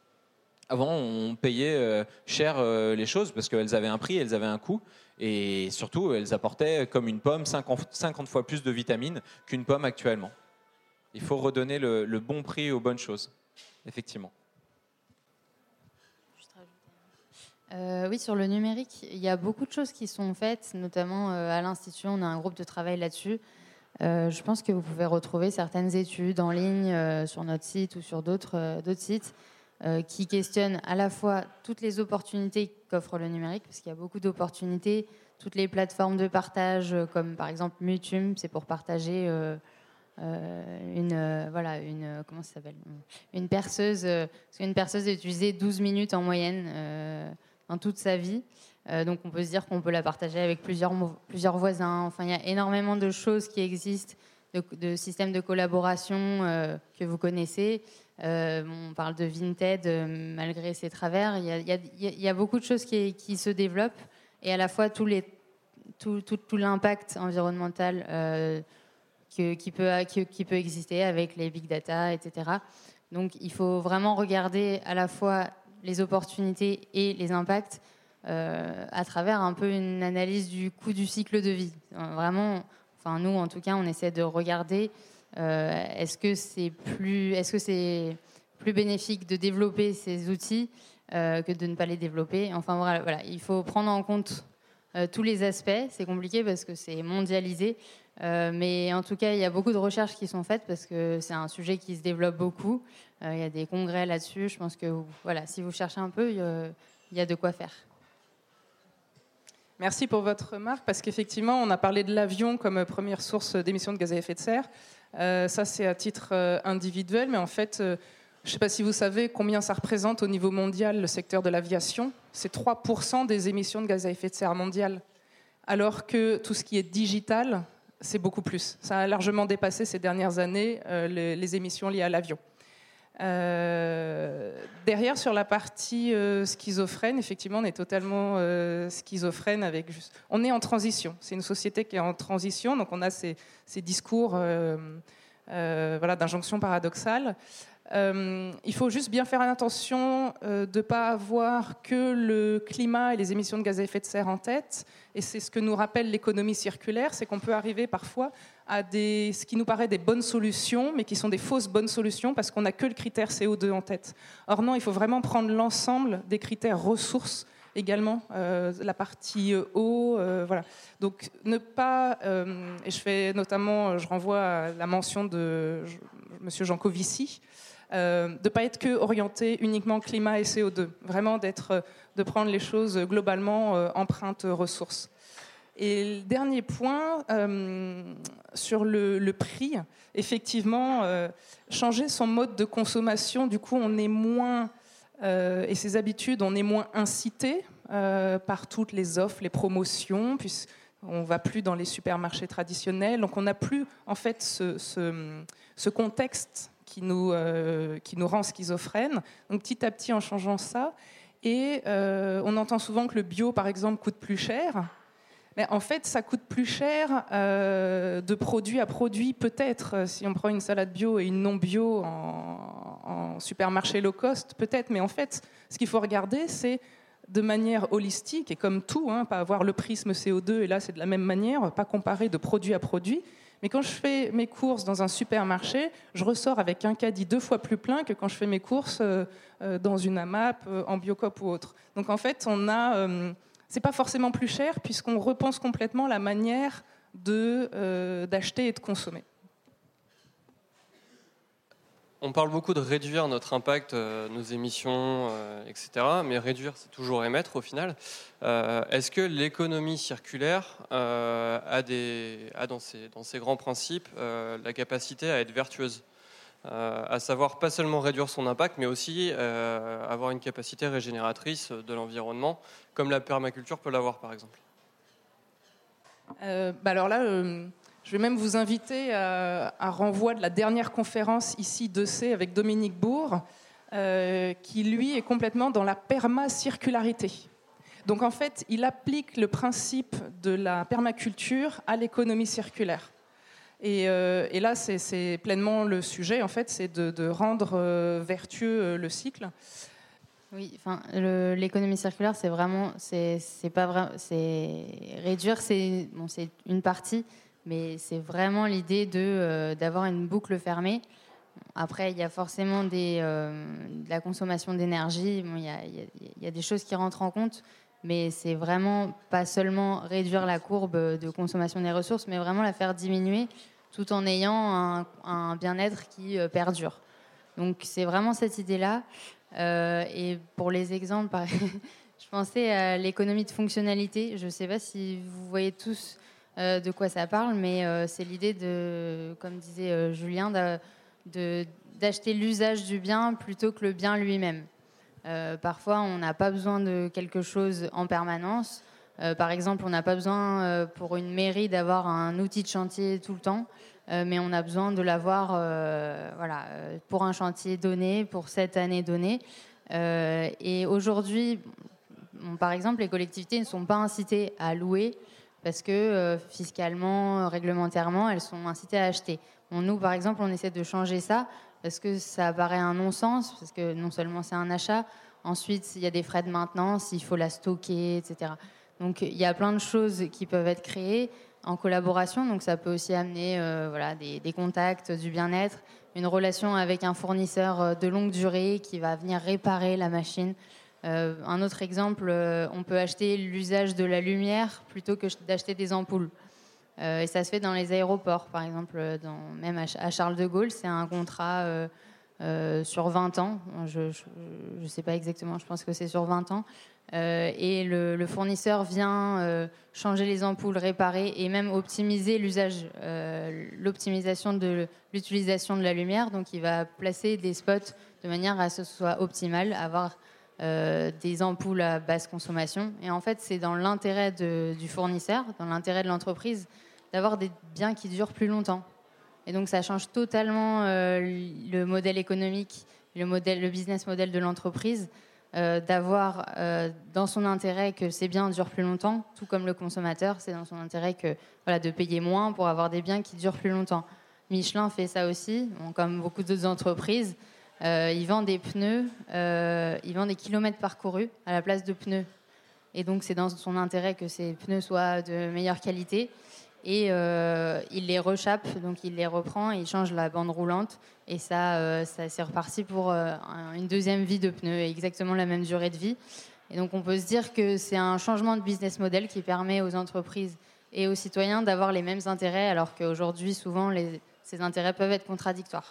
Avant, on payait euh, cher euh, les choses parce qu'elles avaient un prix, elles avaient un coût. Et surtout, elles apportaient, comme une pomme, 50 fois plus de vitamines qu'une pomme actuellement. Il faut redonner le, bon prix aux bonnes choses, effectivement. Euh, oui, sur le numérique, il y a beaucoup de choses qui sont faites, notamment à l'Institut, on a un groupe de travail là-dessus. Euh, je pense que vous pouvez retrouver certaines études en ligne euh, sur notre site ou sur d'autres euh, sites qui questionnent à la fois toutes les opportunités qu'offre le numérique, parce qu'il y a beaucoup d'opportunités, toutes les plateformes de partage, comme par exemple Mutum, c'est pour partager une voilà une comment s'appelle? Une perceuse parce qu'une perceuse est utilisée 12 minutes en moyenne dans toute sa vie euh, donc on peut se dire qu'on peut la partager avec plusieurs, plusieurs voisins. Enfin, il y a énormément de choses qui existent, de, systèmes de collaboration euh, que vous connaissez. Euh, on parle de Vinted malgré ses travers. Il y, a, beaucoup de choses qui, se développent et à la fois tout, l'impact environnemental qui peut exister avec les big data, etc. Donc il faut vraiment regarder à la fois les opportunités et les impacts euh, à travers un peu une analyse du coût du cycle de vie. Euh, vraiment, enfin nous en tout cas, on essaie de regarder euh, est-ce que c'est plus, est-ce que c'est plus bénéfique de développer ces outils que de ne pas les développer. Enfin voilà, il faut prendre en compte tous les aspects. C'est compliqué parce que c'est mondialisé. mais en tout cas, il y a beaucoup de recherches qui sont faites parce que c'est un sujet qui se développe beaucoup. Il y a des congrès là-dessus. Je pense que voilà, si vous cherchez un peu, il y a de quoi faire. Merci pour votre remarque, parce qu'effectivement, on a parlé de l'avion comme première source d'émissions de gaz à effet de serre. Euh, ça, c'est à titre euh, individuel, mais en fait, euh, je ne sais pas si vous savez combien ça représente au niveau mondial le secteur de l'aviation. C'est 3% des émissions de gaz à effet de serre mondiales, alors que tout ce qui est digital, c'est beaucoup plus. Ça a largement dépassé ces dernières années les émissions liées à l'avion. Euh, derrière, sur la partie euh, schizophrène, effectivement, on est totalement euh, schizophrène avec. On est en transition. C'est une société qui est en transition, donc on a ces, ces discours voilà, d'injonction paradoxale. Euh, il faut juste bien faire attention euh, de ne pas avoir que le climat et les émissions de gaz à effet de serre en tête. Et c'est ce que nous rappelle l'économie circulaire, c'est qu'on peut arriver parfois à des, ce qui nous paraît des bonnes solutions, mais qui sont des fausses bonnes solutions parce qu'on n'a que le critère CO2 en tête. Or non, il faut vraiment prendre l'ensemble des critères ressources également, euh, la partie eau, voilà. Donc ne pas, et je fais notamment, je renvoie à la mention de Monsieur Jean Covici, euh, de ne pas être que orienté uniquement climat et CO2, vraiment d'être, de prendre les choses globalement euh, empreintes ressources. Et le dernier point, sur le, prix, effectivement, changer son mode de consommation, du coup, on est moins, et ses habitudes, on est moins incité par toutes les offres, les promotions, puisque on va plus dans les supermarchés traditionnels, donc on n'a plus en fait ce, contexte qui nous, euh, qui nous rend schizophrènes. Donc petit à petit, en changeant ça, et euh, on entend souvent que le bio, par exemple, coûte plus cher. Mais en fait, ça coûte plus cher euh, de produit à produit, peut-être. Si on prend une salade bio et une non bio en, en supermarché low cost, peut-être. Mais en fait, ce qu'il faut regarder, c'est de manière holistique et comme tout, hein, pas avoir le prisme CO2 et là c'est de la même manière, pas comparer de produit à produit. Mais quand je fais mes courses dans un supermarché, je ressors avec un caddie deux fois plus plein que quand je fais mes courses euh, euh, dans une AMAP, euh, en Biocop ou autre. Donc en fait, on a, c'est pas forcément plus cher puisqu'on repense complètement la manière d'acheter et de consommer. On parle beaucoup de réduire notre impact, euh, nos émissions, euh, etc. Mais réduire, c'est toujours émettre au final. Euh, est-ce que l'économie circulaire a, dans, ses, grands principes la capacité à être vertueuse? À savoir pas seulement réduire son impact, mais aussi avoir une capacité régénératrice de l'environnement, comme la permaculture peut l'avoir par exemple bah Alors là, je vais même vous inviter à, un renvoi de la dernière conférence ici de C avec Dominique Bourg, euh, qui lui est complètement dans la permacircularité. Donc en fait, il applique le principe de la permaculture à l'économie circulaire. Et, euh, là, c'est pleinement le sujet, en fait, c'est de, rendre euh, vertueux le cycle. Oui, enfin, l'économie circulaire, c'est vraiment, c'est pas vrai, c'est réduire, c'est bon, c'est une partie, mais c'est vraiment l'idée de, euh, d'avoir une boucle fermée. Après, il y a forcément des, euh, de la consommation d'énergie, il, y a, des choses qui rentrent en compte, mais c'est vraiment pas seulement réduire la courbe de consommation des ressources, mais vraiment la faire diminuer tout en ayant un, bien-être qui euh, perdure. Donc c'est vraiment cette idée-là. et pour les exemples, je pensais à l'économie de fonctionnalité. Je ne sais pas si vous voyez tous euh, de quoi ça parle, mais euh, c'est l'idée de, comme disait euh, Julien, d'acheter l'usage du bien plutôt que le bien lui-même. parfois, on n'a pas besoin de quelque chose en permanence. par exemple, on n'a pas besoin pour une mairie d'avoir un outil de chantier tout le temps, mais on a besoin de l'avoir voilà, pour un chantier donné, pour cette année donnée. et aujourd'hui, par exemple, les collectivités ne sont pas incitées à louer parce que euh, fiscalement, réglementairement, elles sont incitées à acheter. nous, par exemple, on essaie de changer ça parce que ça paraît un non-sens, parce que non seulement c'est un achat, ensuite il y a des frais de maintenance, il faut la stocker, etc. Donc il y a plein de choses qui peuvent être créées en collaboration, donc ça peut aussi amener euh, voilà, des, contacts, du bien-être, une relation avec un fournisseur euh, de longue durée qui va venir réparer la machine. Euh, un autre exemple, euh, on peut acheter l'usage de la lumière plutôt que d'acheter des ampoules. Euh, et ça se fait dans les aéroports, par exemple, même à, Charles de Gaulle, c'est un contrat sur 20 ans. Je ne sais pas exactement, je pense que c'est sur 20 ans. et le, fournisseur vient changer les ampoules, réparer et même optimiser l'usage, l'optimisation de l'utilisation de la lumière. Donc il va placer des spots de manière à ce que ce soit optimal, avoir euh, des ampoules à basse consommation. Et en fait, c'est dans l'intérêt du fournisseur, dans l'intérêt de l'entreprise, d'avoir des biens qui durent plus longtemps. Et donc, ça change totalement euh, le modèle économique, le, business model de l'entreprise, euh, d'avoir dans son intérêt que ces biens durent plus longtemps, tout comme le consommateur, c'est dans son intérêt que, voilà, de payer moins pour avoir des biens qui durent plus longtemps. Michelin fait ça aussi, comme beaucoup d'autres entreprises. Euh, il vend des pneus, euh, il vend des kilomètres parcourus à la place de pneus. Et donc, c'est dans son intérêt que ces pneus soient de meilleure qualité. Et euh, il les rechappe, donc il les reprend, il change la bande roulante. Et ça, ça c'est reparti pour une deuxième vie de pneus, exactement la même durée de vie. Et donc, on peut se dire que c'est un changement de business model qui permet aux entreprises et aux citoyens d'avoir les mêmes intérêts, alors qu'aujourd'hui, souvent, ces intérêts peuvent être contradictoires.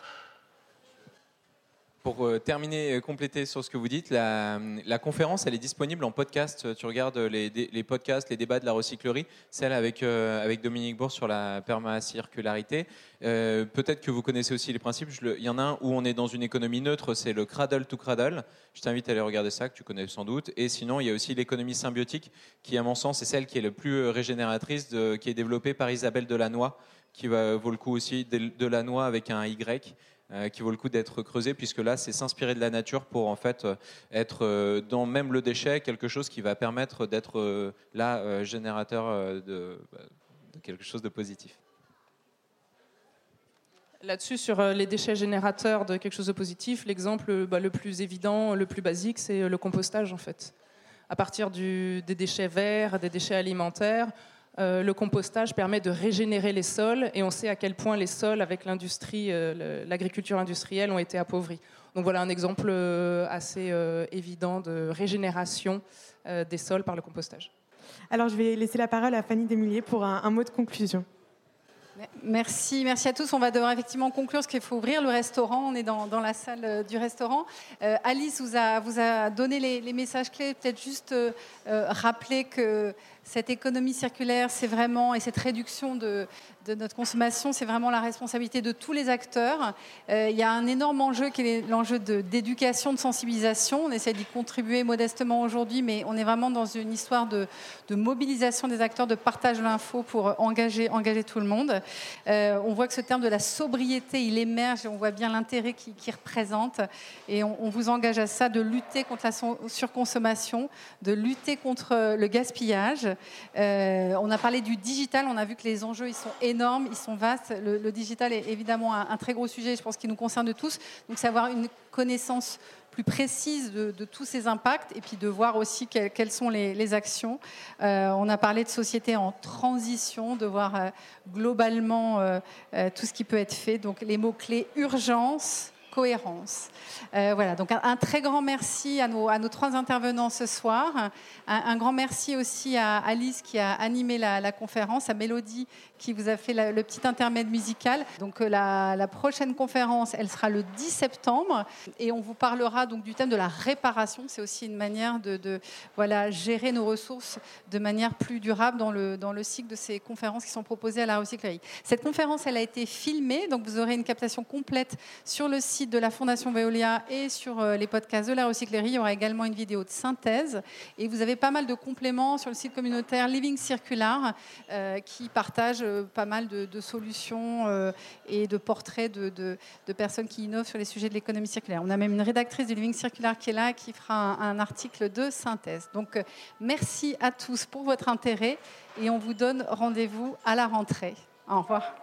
Pour euh, terminer, compléter sur ce que vous dites, la, conférence, elle est disponible en podcast. Tu regardes les, podcasts, les débats de la recyclerie, celle avec, avec Dominique Bourg sur la permacircularité. Euh, Peut-être que vous connaissez aussi les principes. il y en a un où on est dans une économie neutre, c'est le cradle to cradle. Je t'invite à aller regarder ça, que tu connais sans doute. Et sinon, il y a aussi l'économie symbiotique, qui, à mon sens, est celle qui est la plus régénératrice, de, qui est développée par Isabelle Delannoy, qui va, vaut le coup aussi, Delannoy avec un Y euh, qui vaut le coup d'être creusé, puisque là, c'est s'inspirer de la nature pour en fait euh, être euh, dans même le déchet quelque chose qui va permettre d'être là générateur de, quelque chose de positif. Là-dessus, sur les déchets générateurs de quelque chose de positif, l'exemple bah, le plus évident, le plus basique, c'est le compostage en fait. À partir des déchets verts, des déchets alimentaires, euh, le compostage permet de régénérer les sols et on sait à quel point les sols avec l'industrie, euh, l'agriculture industrielle ont été appauvris. Donc voilà un exemple euh, assez évident de régénération des sols par le compostage. Alors je vais laisser la parole à Fanny Desmulliers pour un, mot de conclusion. Merci, merci à tous. On va devoir effectivement conclure parce qu'il faut ouvrir le restaurant. On est dans, la salle du restaurant. Alice vous a, vous a donné les, les messages clés. Peut-être juste rappeler que cette économie circulaire, c'est vraiment, et cette réduction de, de notre consommation, c'est vraiment la responsabilité de tous les acteurs. Euh, il y a un énorme enjeu qui est l'enjeu d'éducation, de, sensibilisation. On essaie d'y contribuer modestement aujourd'hui, mais on est vraiment dans une histoire de, mobilisation des acteurs, de partage de l'info pour engager, engager tout le monde. Euh, on voit que ce terme de la sobriété, il émerge et on voit bien l'intérêt qu'il représente. Et on, vous engage à ça, de lutter contre la surconsommation, de lutter contre le gaspillage. Euh, on a parlé du digital, on a vu que les enjeux, ils sont énormes énormes, ils sont vastes. Le, digital est évidemment un, très gros sujet, je pense qu'il nous concerne tous. Donc, c'est avoir une connaissance plus précise de, tous ces impacts et puis de voir aussi quelles, sont les, actions. Euh, on a parlé de société en transition, de voir euh, globalement euh, tout ce qui peut être fait. Donc les mots-clés urgence, cohérence. Euh, voilà, donc un, très grand merci à nos, trois intervenants ce soir. Un, grand merci aussi à Alice qui a animé la, conférence, à Mélodie qui vous a fait le petit intermède musical. Donc euh, la, prochaine conférence, elle sera le 10 septembre et on vous parlera donc du thème de la réparation. C'est aussi une manière de, de, voilà, gérer nos ressources de manière plus durable dans le, dans le cycle de ces conférences qui sont proposées à la recyclerie. Cette conférence, elle a été filmée, donc vous aurez une captation complète sur le site de la Fondation Veolia et sur euh, les podcasts de la recyclerie. Il y aura également une vidéo de synthèse. Et vous avez pas mal de compléments sur le site communautaire Living Circular euh, qui partage euh, pas mal de, solutions et de portraits de, personnes qui innovent sur les sujets de l'économie circulaire. On a même une rédactrice du Living Circular qui est là qui fera un article de synthèse. Donc merci à tous pour votre intérêt et on vous donne rendez-vous à la rentrée. Au revoir.